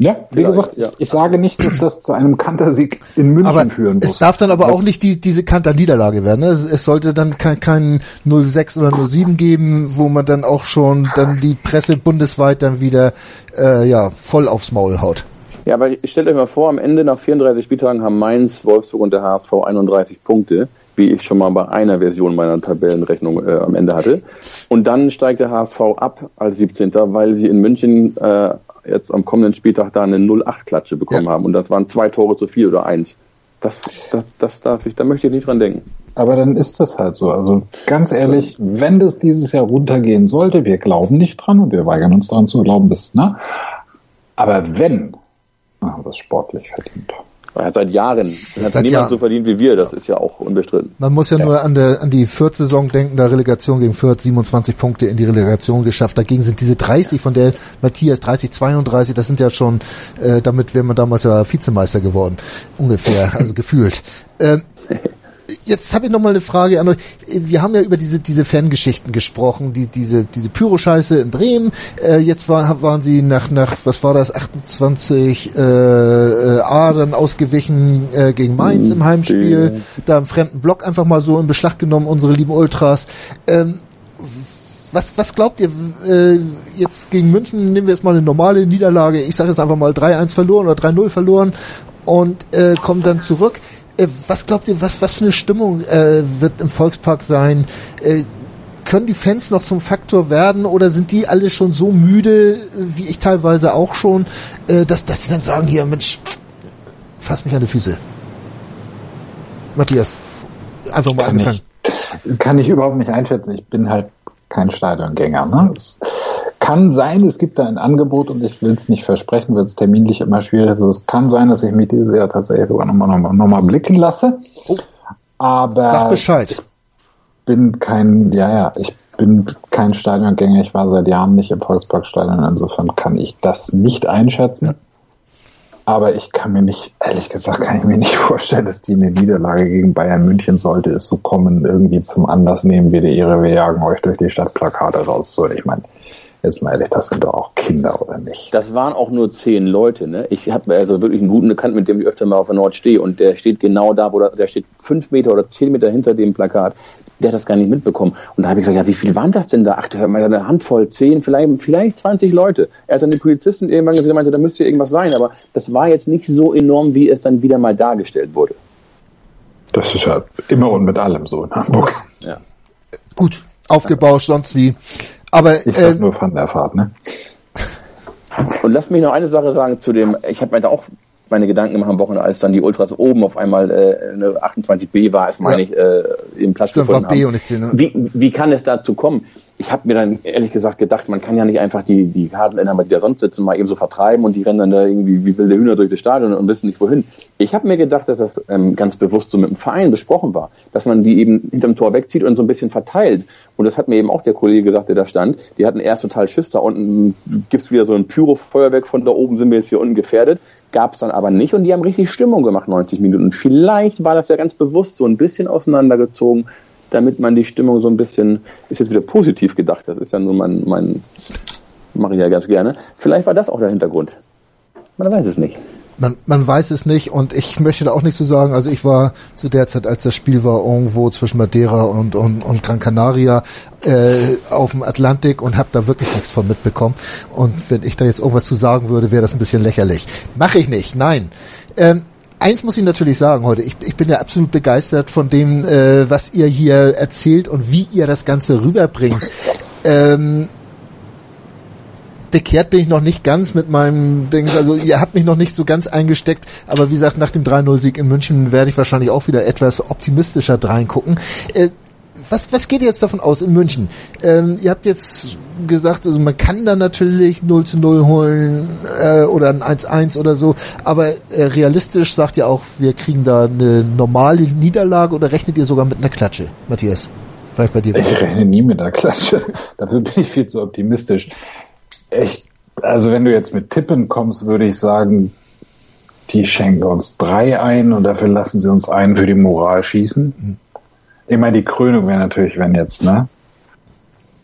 Ja, wie gesagt, ja. ich sage nicht, dass das zu einem Kantersieg in München aber führen muss. Es darf dann aber das auch nicht die, diese Kanter-Niederlage werden. Ne? Es, es, sollte dann kein, kein 06 oder 07 geben, wo man dann auch schon dann die Presse bundesweit dann wieder äh, ja voll aufs Maul haut. Ja, aber stellt euch mal vor, am Ende nach 34 Spieltagen haben Mainz, Wolfsburg und der HSV 31 Punkte wie ich schon mal bei einer Version meiner Tabellenrechnung äh, am Ende hatte. Und dann steigt der HSV ab als 17. weil sie in München äh, jetzt am kommenden Spieltag da eine 0-8-Klatsche bekommen ja. haben. Und das waren zwei Tore zu viel oder eins. Das, das, das darf ich, da möchte ich nicht dran denken. Aber dann ist das halt so. Also ganz ehrlich, wenn das dieses Jahr runtergehen sollte, wir glauben nicht dran und wir weigern uns daran zu glauben, dass, ne? Aber wenn, haben wir es sportlich verdient. Er hat seit Jahren. Das hat niemand Jahren. so verdient wie wir, das ist ja auch unbestritten. Man muss ja, ja. nur an, der, an die Fürth-Saison denken, da Relegation gegen Fürth, 27 Punkte in die Relegation geschafft. Dagegen sind diese 30, von der Matthias 30, 32, das sind ja schon, äh, damit wäre man damals ja Vizemeister geworden. Ungefähr, also gefühlt. Ähm, jetzt habe ich noch mal eine Frage an euch. Wir haben ja über diese diese Fangeschichten gesprochen, die diese diese Pyro-Scheiße in Bremen. Äh, jetzt war, waren sie nach nach was war das 28 äh, äh, A dann ausgewichen äh, gegen Mainz im Heimspiel. Da im fremden Block einfach mal so in Beschlag genommen unsere lieben Ultras. Ähm, was, was glaubt ihr, äh, jetzt gegen München nehmen wir jetzt mal eine normale Niederlage, ich sage jetzt einfach mal 3-1 verloren oder 3-0 verloren und äh, kommen dann zurück. Äh, was glaubt ihr, was, was für eine Stimmung äh, wird im Volkspark sein? Äh, können die Fans noch zum Faktor werden oder sind die alle schon so müde, wie ich teilweise auch schon, äh, dass, dass sie dann sagen, hier, Mensch, fass mich an die Füße. Matthias, einfach mal kann angefangen. Ich, kann ich überhaupt nicht einschätzen. Ich bin halt kein Stadiongänger. Ne? Es, kann sein, es gibt da ein Angebot und ich will es nicht versprechen, wird es terminlich immer schwierig. Also es kann sein, dass ich mich dieses Jahr tatsächlich sogar nochmal noch mal, noch mal blicken lasse. Oh. Aber Sag Bescheid. ich bin kein, ja, ja, ich bin kein Stadiongänger. Ich war seit Jahren nicht im Volksparkstadion. Insofern kann ich das nicht einschätzen. Ja. Aber ich kann mir nicht, ehrlich gesagt, kann ich mir nicht vorstellen, dass die eine Niederlage gegen Bayern München sollte es so kommen, irgendwie zum Anlass nehmen, wie die Ehre, wir jagen euch durch die Stadtplakate raus. So, ich meine, Jetzt meine ich, das sind doch auch Kinder, oder nicht? Das waren auch nur zehn Leute. Ne? Ich habe also wirklich einen guten Bekannten, mit dem ich öfter mal auf der Nord stehe. Und der steht genau da, wo der, der steht fünf Meter oder zehn Meter hinter dem Plakat. Der hat das gar nicht mitbekommen. Und da habe ich gesagt, ja, wie viel waren das denn da? Ach, da hört man eine Handvoll, zehn, vielleicht, vielleicht 20 Leute. Er hat dann den Polizisten irgendwann gesagt, er meinte, da müsste irgendwas sein. Aber das war jetzt nicht so enorm, wie es dann wieder mal dargestellt wurde. Das ist ja immer und mit allem so in Hamburg. Ja. Gut, aufgebauscht, sonst wie. Aber ich äh, nur von der Fahrt, ne? Und lass mich noch eine Sache sagen zu dem, ich habe mir da auch meine Gedanken gemacht am Wochenende, als dann die Ultras oben auf einmal äh, eine 28b war, es meine ja. ich, äh, im Platz Stimmt, gefunden war B haben. Und ich zähle, ne? wie, wie kann es dazu kommen? Ich habe mir dann ehrlich gesagt gedacht, man kann ja nicht einfach die, die Karteninhaber, die da sonst sitzen, mal eben so vertreiben und die rennen dann da irgendwie wie wilde Hühner durch das Stadion und wissen nicht wohin. Ich habe mir gedacht, dass das ähm, ganz bewusst so mit dem Verein besprochen war, dass man die eben hinterm Tor wegzieht und so ein bisschen verteilt. Und das hat mir eben auch der Kollege gesagt, der da stand. Die hatten erst total Schiss, da unten gibt's wieder so ein Pyro-Feuerwerk, von da oben sind wir jetzt hier unten gefährdet. Gab es dann aber nicht und die haben richtig Stimmung gemacht, 90 Minuten. Vielleicht war das ja ganz bewusst so ein bisschen auseinandergezogen, damit man die Stimmung so ein bisschen, ist jetzt wieder positiv gedacht, das ist ja nur mein, mein mache ich ja ganz gerne. Vielleicht war das auch der Hintergrund. Man weiß es nicht. Man, man weiß es nicht und ich möchte da auch nichts zu sagen. Also ich war zu der Zeit, als das Spiel war, irgendwo zwischen Madeira und, und, und Gran Canaria äh, auf dem Atlantik und habe da wirklich nichts von mitbekommen. Und wenn ich da jetzt irgendwas zu sagen würde, wäre das ein bisschen lächerlich. Mache ich nicht, nein. Ähm, eins muss ich natürlich sagen heute. Ich, ich bin ja absolut begeistert von dem, äh, was ihr hier erzählt und wie ihr das Ganze rüberbringt. Ähm, bekehrt bin ich noch nicht ganz mit meinem Ding. Also ihr habt mich noch nicht so ganz eingesteckt, aber wie gesagt, nach dem 3-0-Sieg in München werde ich wahrscheinlich auch wieder etwas optimistischer reingucken. Äh, was, was geht jetzt davon aus in München? Ähm, ihr habt jetzt gesagt, also man kann da natürlich 0 zu 0 holen äh, oder ein 1-1 oder so, aber äh, realistisch sagt ihr auch, wir kriegen da eine normale Niederlage oder rechnet ihr sogar mit einer Klatsche, Matthias? Vielleicht bei dir. Ich rechne nie mit einer Klatsche. Dafür bin ich viel zu optimistisch. Echt, also wenn du jetzt mit Tippen kommst, würde ich sagen, die schenken uns drei ein und dafür lassen sie uns einen für die Moral schießen. Mhm. Ich meine, die Krönung wäre natürlich, wenn jetzt, ne?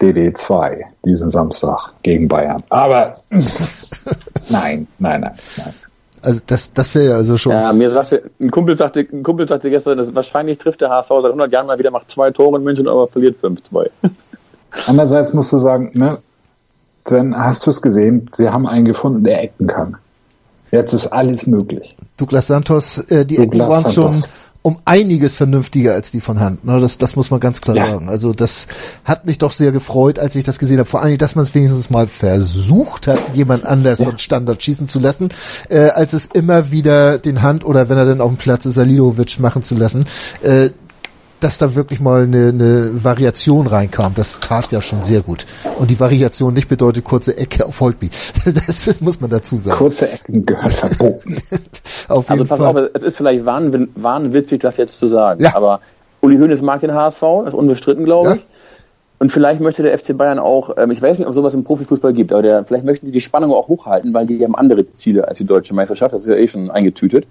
DD2 diesen Samstag gegen Bayern. Aber nein, nein, nein, nein. Also das, das wäre ja also schon. Ja, mir sagte, ein Kumpel sagte, ein Kumpel sagte gestern, dass wahrscheinlich trifft der HSV seit 100 Jahren mal wieder, macht zwei Tore in München, aber verliert 5-2. Andererseits musst du sagen, ne, Sven, hast du es gesehen? Sie haben einen gefunden, der ecken kann. Jetzt ist alles möglich. Douglas Santos, äh, die Douglas Ecken waren Santos. schon um einiges vernünftiger als die von Hand. Ne? Das, das muss man ganz klar ja. sagen. Also das hat mich doch sehr gefreut, als ich das gesehen habe. Vor allem, dass man es wenigstens mal versucht hat, jemand anders ja. so Standard schießen zu lassen, äh, als es immer wieder den Hand oder wenn er dann auf dem Platz ist, Salilovic machen zu lassen. Äh, dass da wirklich mal eine, eine Variation reinkam. Das tat ja schon sehr gut. Und die Variation nicht bedeutet kurze Ecke auf Holtby. Das, das muss man dazu sagen. Kurze Ecken gehört verboten. auf jeden also pass Fall. auf, es ist vielleicht wahn, wahnwitzig, das jetzt zu sagen. Ja. Aber Uli Hoeneß mag den HSV, das ist unbestritten, glaube ja. ich. Und vielleicht möchte der FC Bayern auch, ähm, ich weiß nicht, ob sowas im Profifußball gibt, aber der, vielleicht möchten die die Spannung auch hochhalten, weil die haben andere Ziele als die deutsche Meisterschaft. Das ist ja eh schon eingetütet.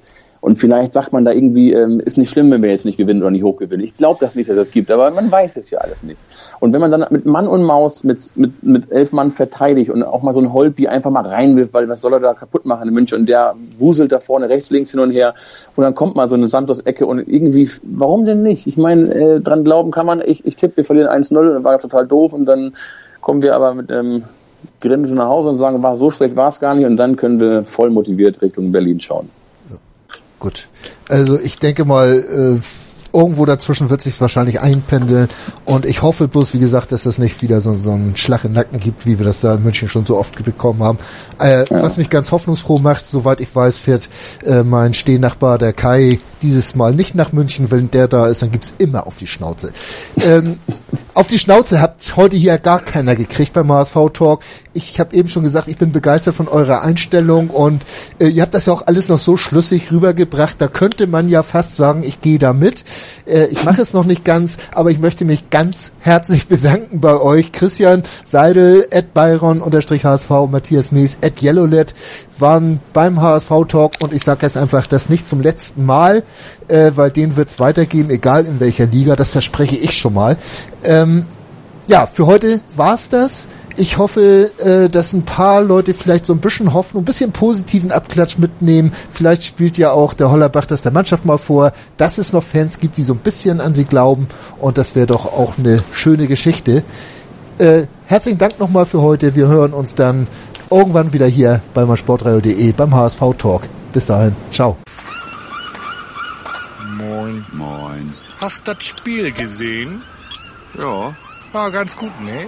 Und vielleicht sagt man da irgendwie, ähm, ist nicht schlimm, wenn wir jetzt nicht gewinnen oder nicht hochgewinnen. Ich glaube das nicht, dass es das gibt, aber man weiß es ja alles nicht. Und wenn man dann mit Mann und Maus mit, mit, mit elf Mann verteidigt und auch mal so ein Holpi einfach mal reinwirft, weil was soll er da kaputt machen in München und der wuselt da vorne rechts, links hin und her und dann kommt mal so eine Santos-Ecke und irgendwie, warum denn nicht? Ich meine, äh, dran glauben kann man, ich, ich tippe, wir verlieren 1-0 und war total doof und dann kommen wir aber mit einem ähm, Grinsen nach Hause und sagen, war so schlecht war es gar nicht und dann können wir voll motiviert Richtung Berlin schauen. Gut. Also ich denke mal, äh, irgendwo dazwischen wird sich wahrscheinlich einpendeln und ich hoffe bloß, wie gesagt, dass das nicht wieder so, so einen Schlag im Nacken gibt, wie wir das da in München schon so oft bekommen haben. Äh, ja. Was mich ganz hoffnungsfroh macht, soweit ich weiß, fährt äh, mein Stehnachbar, der Kai, dieses Mal nicht nach München. Wenn der da ist, dann gibt's immer auf die Schnauze. Ähm, auf die Schnauze habt heute hier gar keiner gekriegt beim HSV Talk. Ich habe eben schon gesagt, ich bin begeistert von eurer Einstellung und äh, ihr habt das ja auch alles noch so schlüssig rübergebracht. Da könnte man ja fast sagen, ich gehe da mit. Äh, ich mache es noch nicht ganz, aber ich möchte mich ganz herzlich bedanken bei euch. Christian Seidel, Ed Byron, unterstrich HSV, Matthias Mees, Ed Yellowlet waren beim HSV Talk und ich sage jetzt einfach das nicht zum letzten Mal, äh, weil den wird's weitergeben, egal in welcher Liga, das verspreche ich schon mal. Ähm, ja, für heute war's das. Ich hoffe, äh, dass ein paar Leute vielleicht so ein bisschen Hoffnung, ein bisschen positiven Abklatsch mitnehmen. Vielleicht spielt ja auch der Hollerbach das der Mannschaft mal vor, dass es noch Fans gibt, die so ein bisschen an sie glauben. Und das wäre doch auch eine schöne Geschichte. Äh, herzlichen Dank nochmal für heute. Wir hören uns dann irgendwann wieder hier bei meinsportradio.de beim HSV Talk. Bis dahin. Ciao. Moin. Moin. Hast das Spiel gesehen? Ja. War ganz gut, ne?